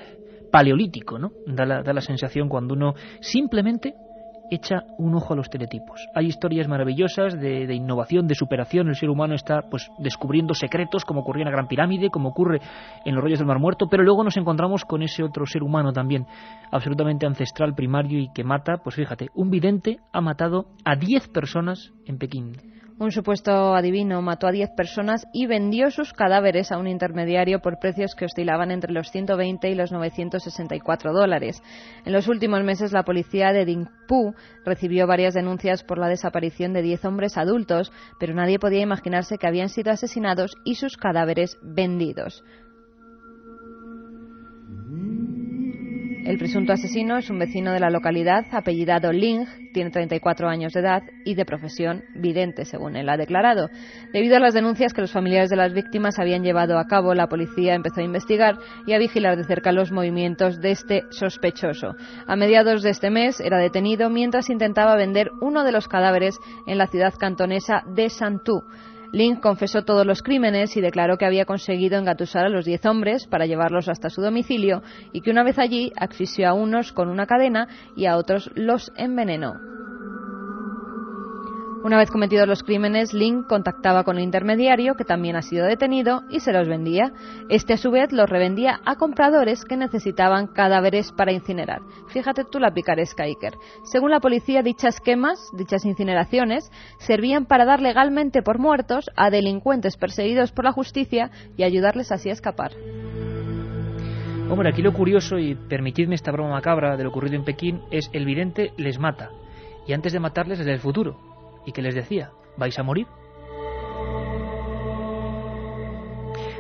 paleolítico, ¿no? Da la, da la sensación cuando uno simplemente echa un ojo a los teletipos. Hay historias maravillosas de, innovación, de superación. El ser humano está pues descubriendo secretos, como ocurría en la Gran Pirámide, como ocurre en los rollos del Mar Muerto, pero luego nos encontramos con ese otro ser humano también, absolutamente ancestral, primario y que mata, pues fíjate, un vidente ha matado a 10 personas en Pekín. Un supuesto adivino mató a 10 personas y vendió sus cadáveres a un intermediario por precios que oscilaban entre los 120 y los 964 dólares. En los últimos meses, la policía de Dingpu recibió varias denuncias por la desaparición de 10 hombres adultos, pero nadie podía imaginarse que habían sido asesinados y sus cadáveres vendidos. El presunto asesino es un vecino de la localidad, apellidado Ling, tiene 34 años de edad y de profesión vidente, según él ha declarado. Debido a las denuncias que los familiares de las víctimas habían llevado a cabo, la policía empezó a investigar y a vigilar de cerca los movimientos de este sospechoso. A mediados de este mes era detenido mientras intentaba vender uno de los cadáveres en la ciudad cantonesa de Santú. Link confesó todos los crímenes y declaró que había conseguido engatusar a los diez hombres para llevarlos hasta su domicilio y que una vez allí asfixió a unos con una cadena y a otros los envenenó. Una vez cometidos los crímenes, Link contactaba con el intermediario, que también ha sido detenido, y se los vendía. Este, a su vez, los revendía a compradores que necesitaban cadáveres para incinerar. Fíjate tú la picaresca, Iker. Según la policía, dichas quemas, dichas incineraciones, servían para dar legalmente por muertos a delincuentes perseguidos por la justicia y ayudarles así a escapar. Hombre, aquí lo curioso, y permitidme esta broma macabra de lo ocurrido en Pekín, es el vidente les mata. Y antes de matarles es el futuro ¿Y qué les decía? ¿Vais a morir?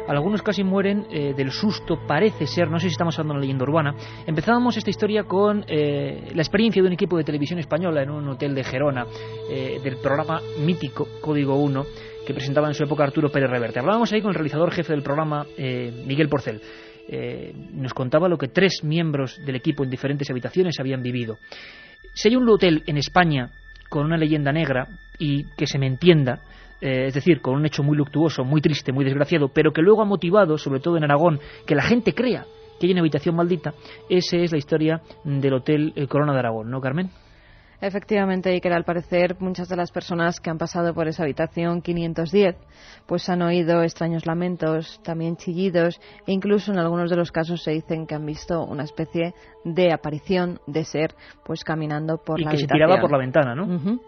Algunos casi mueren eh, del susto, parece ser, no sé si estamos hablando de una leyenda urbana. Empezábamos esta historia con eh, la experiencia de un equipo de televisión española en un hotel de Gerona, eh, del programa mítico Código 1, que presentaba en su época Arturo Pérez Reverte. Hablábamos ahí con el realizador jefe del programa, Miguel Porcel. nos contaba lo que tres miembros del equipo en diferentes habitaciones habían vivido. Si hay un hotel en España con una leyenda negra y que se me entienda, eh, es decir, con un hecho muy luctuoso, muy triste, muy desgraciado, pero que luego ha motivado, sobre todo en Aragón, que la gente crea que hay una habitación maldita, esa es la historia del Hotel eh, Corona de Aragón, ¿no, Carmen? Efectivamente, y que al parecer muchas de las personas que han pasado por esa habitación 510 pues han oído extraños lamentos, también chillidos e incluso en algunos de los casos se dicen que han visto una especie de aparición de ser pues caminando por y la que se tiraba por la ventana, ¿no? Mm,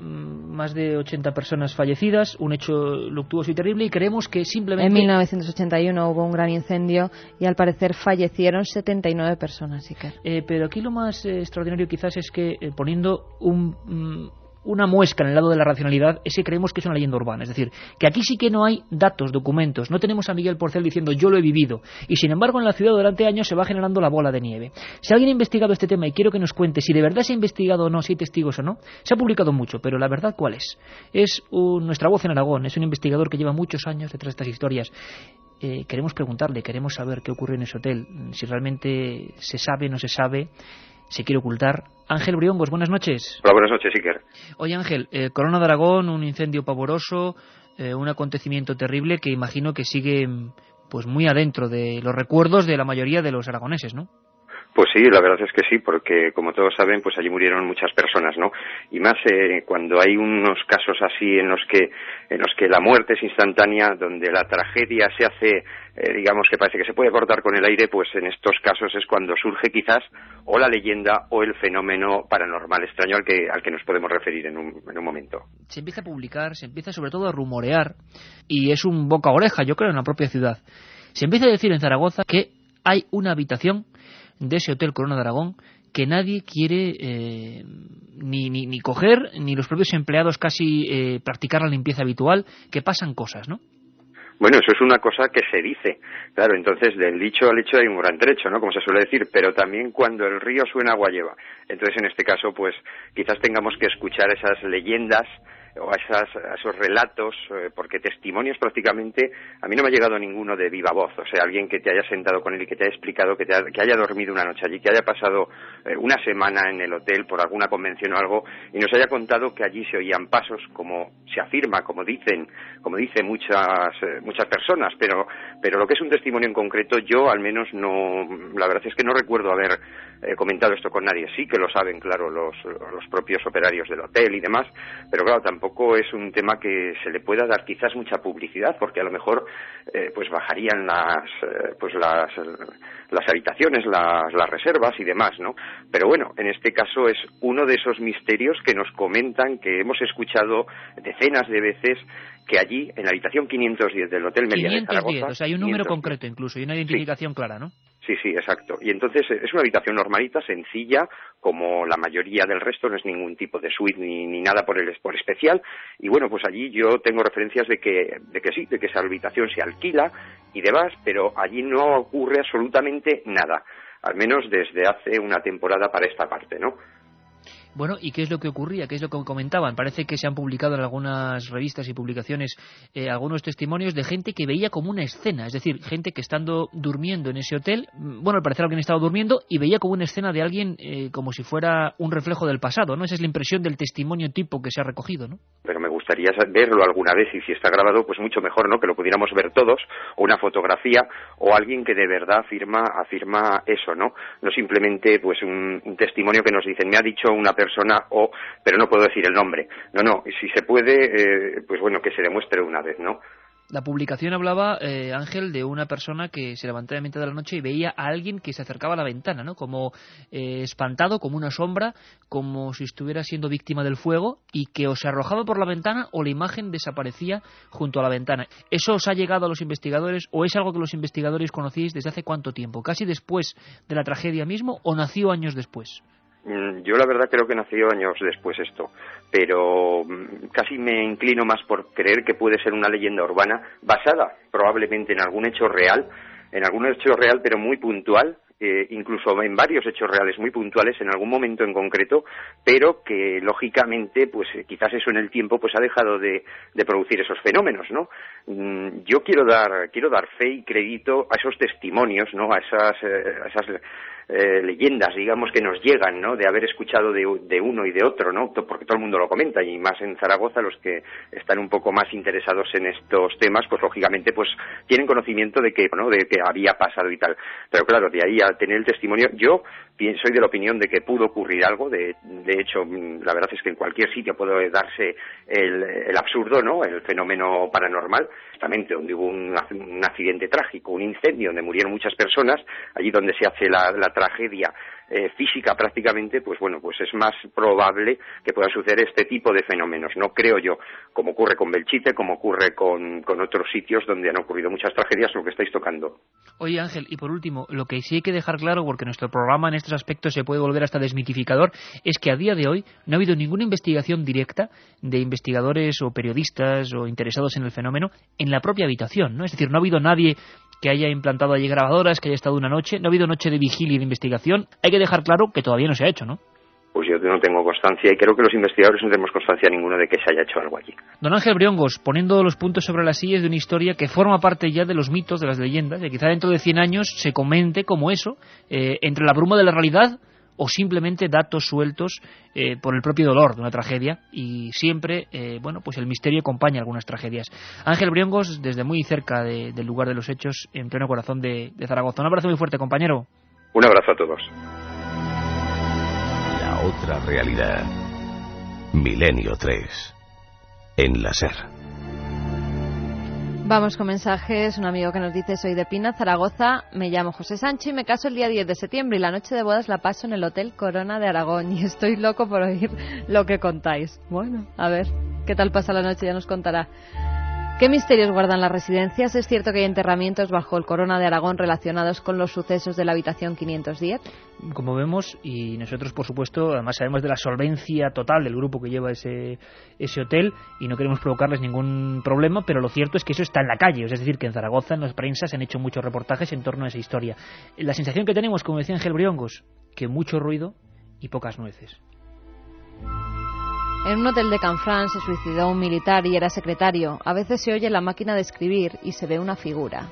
más de 80 personas fallecidas, un hecho luctuoso y terrible, y creemos que simplemente. En 1981 hubo un gran incendio y al parecer fallecieron 79 personas, eh, pero aquí lo más eh, extraordinario quizás es que eh, poniendo un. Mm, una muesca en el lado de la racionalidad ese creemos que es una leyenda urbana. Es decir, que aquí sí que no hay datos, documentos. No tenemos a Miguel Porcel diciendo yo lo he vivido. Y sin embargo en la ciudad durante años se va generando la bola de nieve. Si alguien ha investigado este tema y quiero que nos cuente si de verdad se ha investigado o no, si hay testigos o no, se ha publicado mucho, pero la verdad cuál es. Es nuestra voz en Aragón, es un investigador que lleva muchos años detrás de estas historias. Eh, queremos preguntarle, queremos saber qué ocurre en ese hotel, si realmente se sabe, no se sabe, se quiere ocultar. Ángel Briongos, buenas noches. Hola, buenas noches, Iker. Oye, Ángel, eh, Corona de Aragón, un incendio pavoroso, eh, un acontecimiento terrible que imagino que sigue pues muy adentro de los recuerdos de la mayoría de los aragoneses, ¿no? Pues sí, la verdad es que sí, porque como todos saben, pues allí murieron muchas personas, ¿no? Y más eh, cuando hay unos casos así en los que en los que la muerte es instantánea, donde la tragedia se hace, eh, digamos que parece que se puede cortar con el aire, pues en estos casos es cuando surge quizás o la leyenda o el fenómeno paranormal extraño al que al que nos podemos referir en un, en un momento. Se empieza a publicar, se empieza sobre todo a rumorear y es un boca oreja, yo creo, en la propia ciudad. Se empieza a decir en Zaragoza que hay una habitación de ese Hotel Corona de Aragón que nadie quiere eh, ni, ni, ni, coger, ni los propios empleados casi eh, practicar la limpieza habitual, que pasan cosas, ¿no? Bueno, eso es una cosa que se dice. Claro, entonces del dicho al hecho hay un gran trecho, ¿no? Como se suele decir, pero también cuando el río suena agua lleva. Entonces, en este caso, pues quizás tengamos que escuchar esas leyendas o a, esas, esos relatos, eh, porque testimonios prácticamente, a mí no me ha llegado ninguno de viva voz, o sea, alguien que te haya sentado con él y que te haya explicado que, te que haya dormido una noche allí, que haya pasado eh, una semana en el hotel por alguna convención o algo y nos haya contado que allí se oían pasos, como se afirma, como dicen, como dicen muchas, eh, muchas personas, pero, pero lo que es un testimonio en concreto, yo al menos no, la verdad es que no recuerdo haber comentado esto con nadie. Sí que lo saben, claro, los, los propios operarios del hotel y demás, pero claro, tampoco es un tema que se le pueda dar quizás mucha publicidad porque a lo mejor eh, pues bajarían las eh, pues las, las habitaciones las, las reservas y demás no pero bueno en este caso es uno de esos misterios que nos comentan que hemos escuchado decenas de veces que allí, en la habitación 510 del Hotel Meliá de Zaragoza... o sea, hay un número concreto incluso y una identificación clara, ¿no? Sí, sí, exacto. Y entonces eh, es una habitación normalita, sencilla, como la mayoría del resto, no es ningún tipo de suite ni, ni nada por, el, por especial. Y bueno, pues allí yo tengo referencias de que, de que sí, de que esa habitación se alquila y demás, pero allí no ocurre absolutamente nada, al menos desde hace una temporada para esta parte, ¿no? Bueno, ¿y qué es lo que ocurría? ¿Qué es lo que comentaban? Parece que se han publicado en algunas revistas y publicaciones eh, algunos testimonios de gente que veía como una escena, es decir, gente que estando durmiendo en ese hotel, mm, bueno, al parecer alguien estaba durmiendo y veía como una escena de alguien eh, como si fuera un reflejo del pasado, ¿no? Esa es la impresión del testimonio tipo que se ha recogido, ¿no? Gustaría verlo alguna vez y si está grabado, pues mucho mejor, ¿no? Que lo pudiéramos ver todos, o una fotografía, o alguien que de verdad afirma, afirma eso, ¿no? No simplemente, pues, un, testimonio que nos dicen, me ha dicho una persona persona o, pero no puedo decir el nombre. No, no, si se puede, eh, pues bueno, que se demuestre una vez, ¿no? La publicación hablaba, eh, Ángel, de una persona que se levantaba en mitad de la noche y veía a alguien que se acercaba a la ventana, ¿no? Como eh, espantado, como una sombra, como si estuviera siendo víctima del fuego y que o se arrojaba por la ventana o la imagen desaparecía junto a la ventana. ¿Eso os ha llegado a los investigadores o es algo que los investigadores conocíais desde hace cuánto tiempo? ¿Casi después de la tragedia mismo o nació años después? Mm, yo la verdad creo que nació años después esto, pero mm, casi me inclino más por creer que puede ser una leyenda urbana basada probablemente en algún hecho real, en algún hecho real pero muy puntual, eh, incluso en varios hechos reales muy puntuales en algún momento en concreto, pero que lógicamente, pues eh, quizás eso en el tiempo, pues ha dejado de, producir esos fenómenos, ¿no? Mm, yo quiero dar quiero dar fe y crédito a esos testimonios, ¿no? A esas, eh, a esas eh, leyendas, digamos, que nos llegan, ¿no? De haber escuchado de, uno y de otro, ¿no? Porque todo el mundo lo comenta y más en Zaragoza los que están un poco más interesados en estos temas, pues lógicamente, pues tienen conocimiento de que, ¿no? De que había pasado y tal. Pero claro, de ahí a tener el testimonio, yo soy de la opinión de que pudo ocurrir algo. De, de hecho, mm, la verdad es que en cualquier sitio puede darse el, el absurdo, ¿no? El fenómeno paranormal. Justamente donde hubo un, accidente trágico, un incendio donde murieron muchas personas, allí donde se hace la, la tragedia eh, física prácticamente, pues bueno, pues es más probable que puedan suceder este tipo de fenómenos. No creo yo, como ocurre con Belchite, como ocurre con, con otros sitios donde han ocurrido muchas tragedias, lo que estáis tocando. Oye Ángel, y por último, lo que sí hay que dejar claro, porque nuestro programa en estos aspectos se puede volver hasta desmitificador, es que a día de hoy no ha habido ninguna investigación directa de investigadores o periodistas o interesados en el fenómeno en la propia habitación, ¿no? Es decir, no ha habido nadie que haya implantado allí grabadoras, que haya estado una noche. No ha habido noche de vigilia y de investigación. Hay que dejar claro que todavía no se ha hecho, ¿no? Pues yo no tengo constancia y creo que los investigadores no tenemos constancia ninguna de que se haya hecho algo allí. Don Ángel Briongos, poniendo los puntos sobre las sillas de una historia que forma parte ya de los mitos, de las leyendas, y quizá dentro de 100 años se comente como eso, eh, entre la bruma de la realidad o simplemente datos sueltos eh, por el propio dolor de una tragedia y siempre, eh, bueno, pues el misterio acompaña algunas tragedias. Ángel Briongos, desde muy cerca del lugar de los hechos, en pleno corazón de, de Zaragoza. Un abrazo muy fuerte, compañero. Un abrazo a todos. La otra realidad. Milenio 3. En la SER. Vamos con mensajes. Un amigo que nos dice: Soy de Pina, Zaragoza. Me llamo José Sancho y me caso el día 10 de septiembre. Y la noche de bodas la paso en el Hotel Corona de Aragón. Y estoy loco por oír lo que contáis. Bueno, a ver, ¿qué tal pasa la noche? Ya nos contará. ¿Qué misterios guardan las residencias? ¿Es cierto que hay enterramientos bajo el Corona de Aragón relacionados con los sucesos de la habitación 510? Como vemos, y nosotros, por supuesto, además sabemos de la solvencia total del grupo que lleva ese, ese hotel y no queremos provocarles ningún problema, pero lo cierto es que eso está en la calle. Es decir, que en Zaragoza, en las prensas, se han hecho muchos reportajes en torno a esa historia. La sensación que tenemos, como decía Ángel Briongos, que mucho ruido y pocas nueces. En un hotel de Canfrán se suicidó un militar y era secretario. A veces se oye la máquina de escribir y se ve una figura.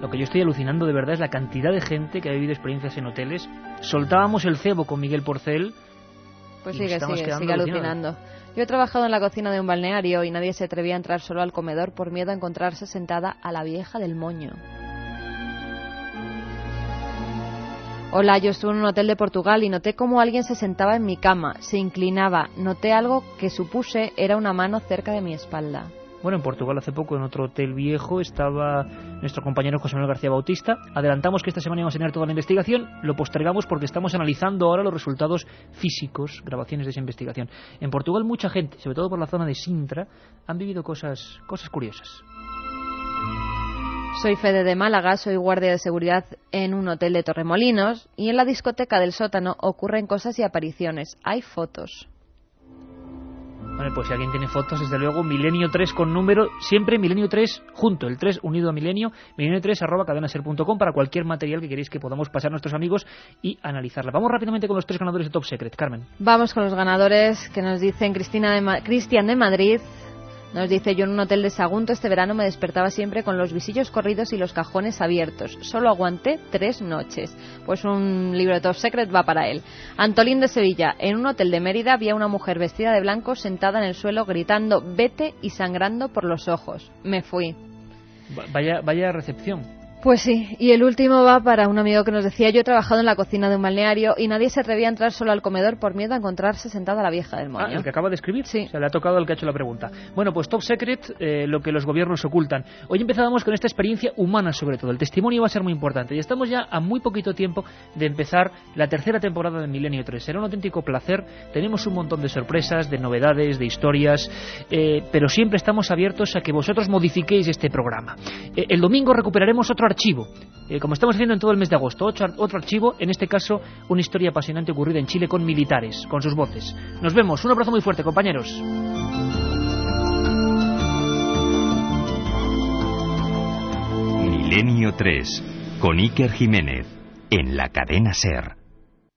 Lo que yo estoy alucinando de verdad es la cantidad de gente que ha vivido experiencias en hoteles. Soltábamos el cebo con Miguel Porcel. Pues sigue, sigue, sigue alucinando. Yo he trabajado en la cocina de un balneario y nadie se atrevía a entrar solo al comedor por miedo a encontrarse sentada a la vieja del moño. Hola, yo estuve en un hotel de Portugal y noté cómo alguien se sentaba en mi cama, se inclinaba, noté algo que supuse era una mano cerca de mi espalda. Bueno, en Portugal hace poco, en otro hotel viejo, estaba nuestro compañero José Manuel García Bautista. Adelantamos que esta semana íbamos a tener toda la investigación, lo postergamos porque estamos analizando ahora los resultados físicos, grabaciones de esa investigación. En Portugal mucha gente, sobre todo por la zona de Sintra, han vivido cosas, cosas curiosas. Soy Fede de Málaga, soy guardia de seguridad en un hotel de Torremolinos y en la discoteca del sótano ocurren cosas y apariciones. Hay fotos. Vale, pues si alguien tiene fotos, desde luego, Milenio 3 con número, siempre Milenio 3 junto, el 3 unido a Milenio, milenio 3 arroba cadenaser.com para cualquier material que queréis que podamos pasar a nuestros amigos y analizarla. Vamos rápidamente con los tres ganadores de Top Secret, Carmen. Vamos con los ganadores que nos dicen Cristina de Cristian de Madrid, nos dice, yo en un hotel de Sagunto este verano me despertaba siempre con los visillos corridos y los cajones abiertos. Solo aguanté tres noches. Pues un libro de Top Secret va para él. Antolín de Sevilla, en un hotel de Mérida había una mujer vestida de blanco sentada en el suelo gritando vete y sangrando por los ojos. Me fui. Vaya, vaya recepción. Pues sí, y el último va para un amigo que nos decía, yo he trabajado en la cocina de un balneario y nadie se atrevía a entrar solo al comedor por miedo a encontrarse sentada la vieja del moño. Ah, el que acaba de escribir, sí. se le ha tocado al que ha hecho la pregunta. Bueno, pues Top Secret, eh, lo que los gobiernos ocultan. Hoy empezábamos con esta experiencia humana sobre todo, el testimonio va a ser muy importante y estamos ya a muy poquito tiempo de empezar la tercera temporada de Milenio 3. Será un auténtico placer, tenemos un montón de sorpresas, de novedades, de historias, eh, pero siempre estamos abiertos a que vosotros modifiquéis este programa. Eh, el domingo recuperaremos otro archivo eh, como estamos haciendo en todo el mes de agosto, otro, otro archivo, en este caso una historia apasionante ocurrida en Chile con militares, con sus voces. Nos vemos, un abrazo muy fuerte, compañeros. Milenio 3, con Iker Jiménez, en la cadena Ser.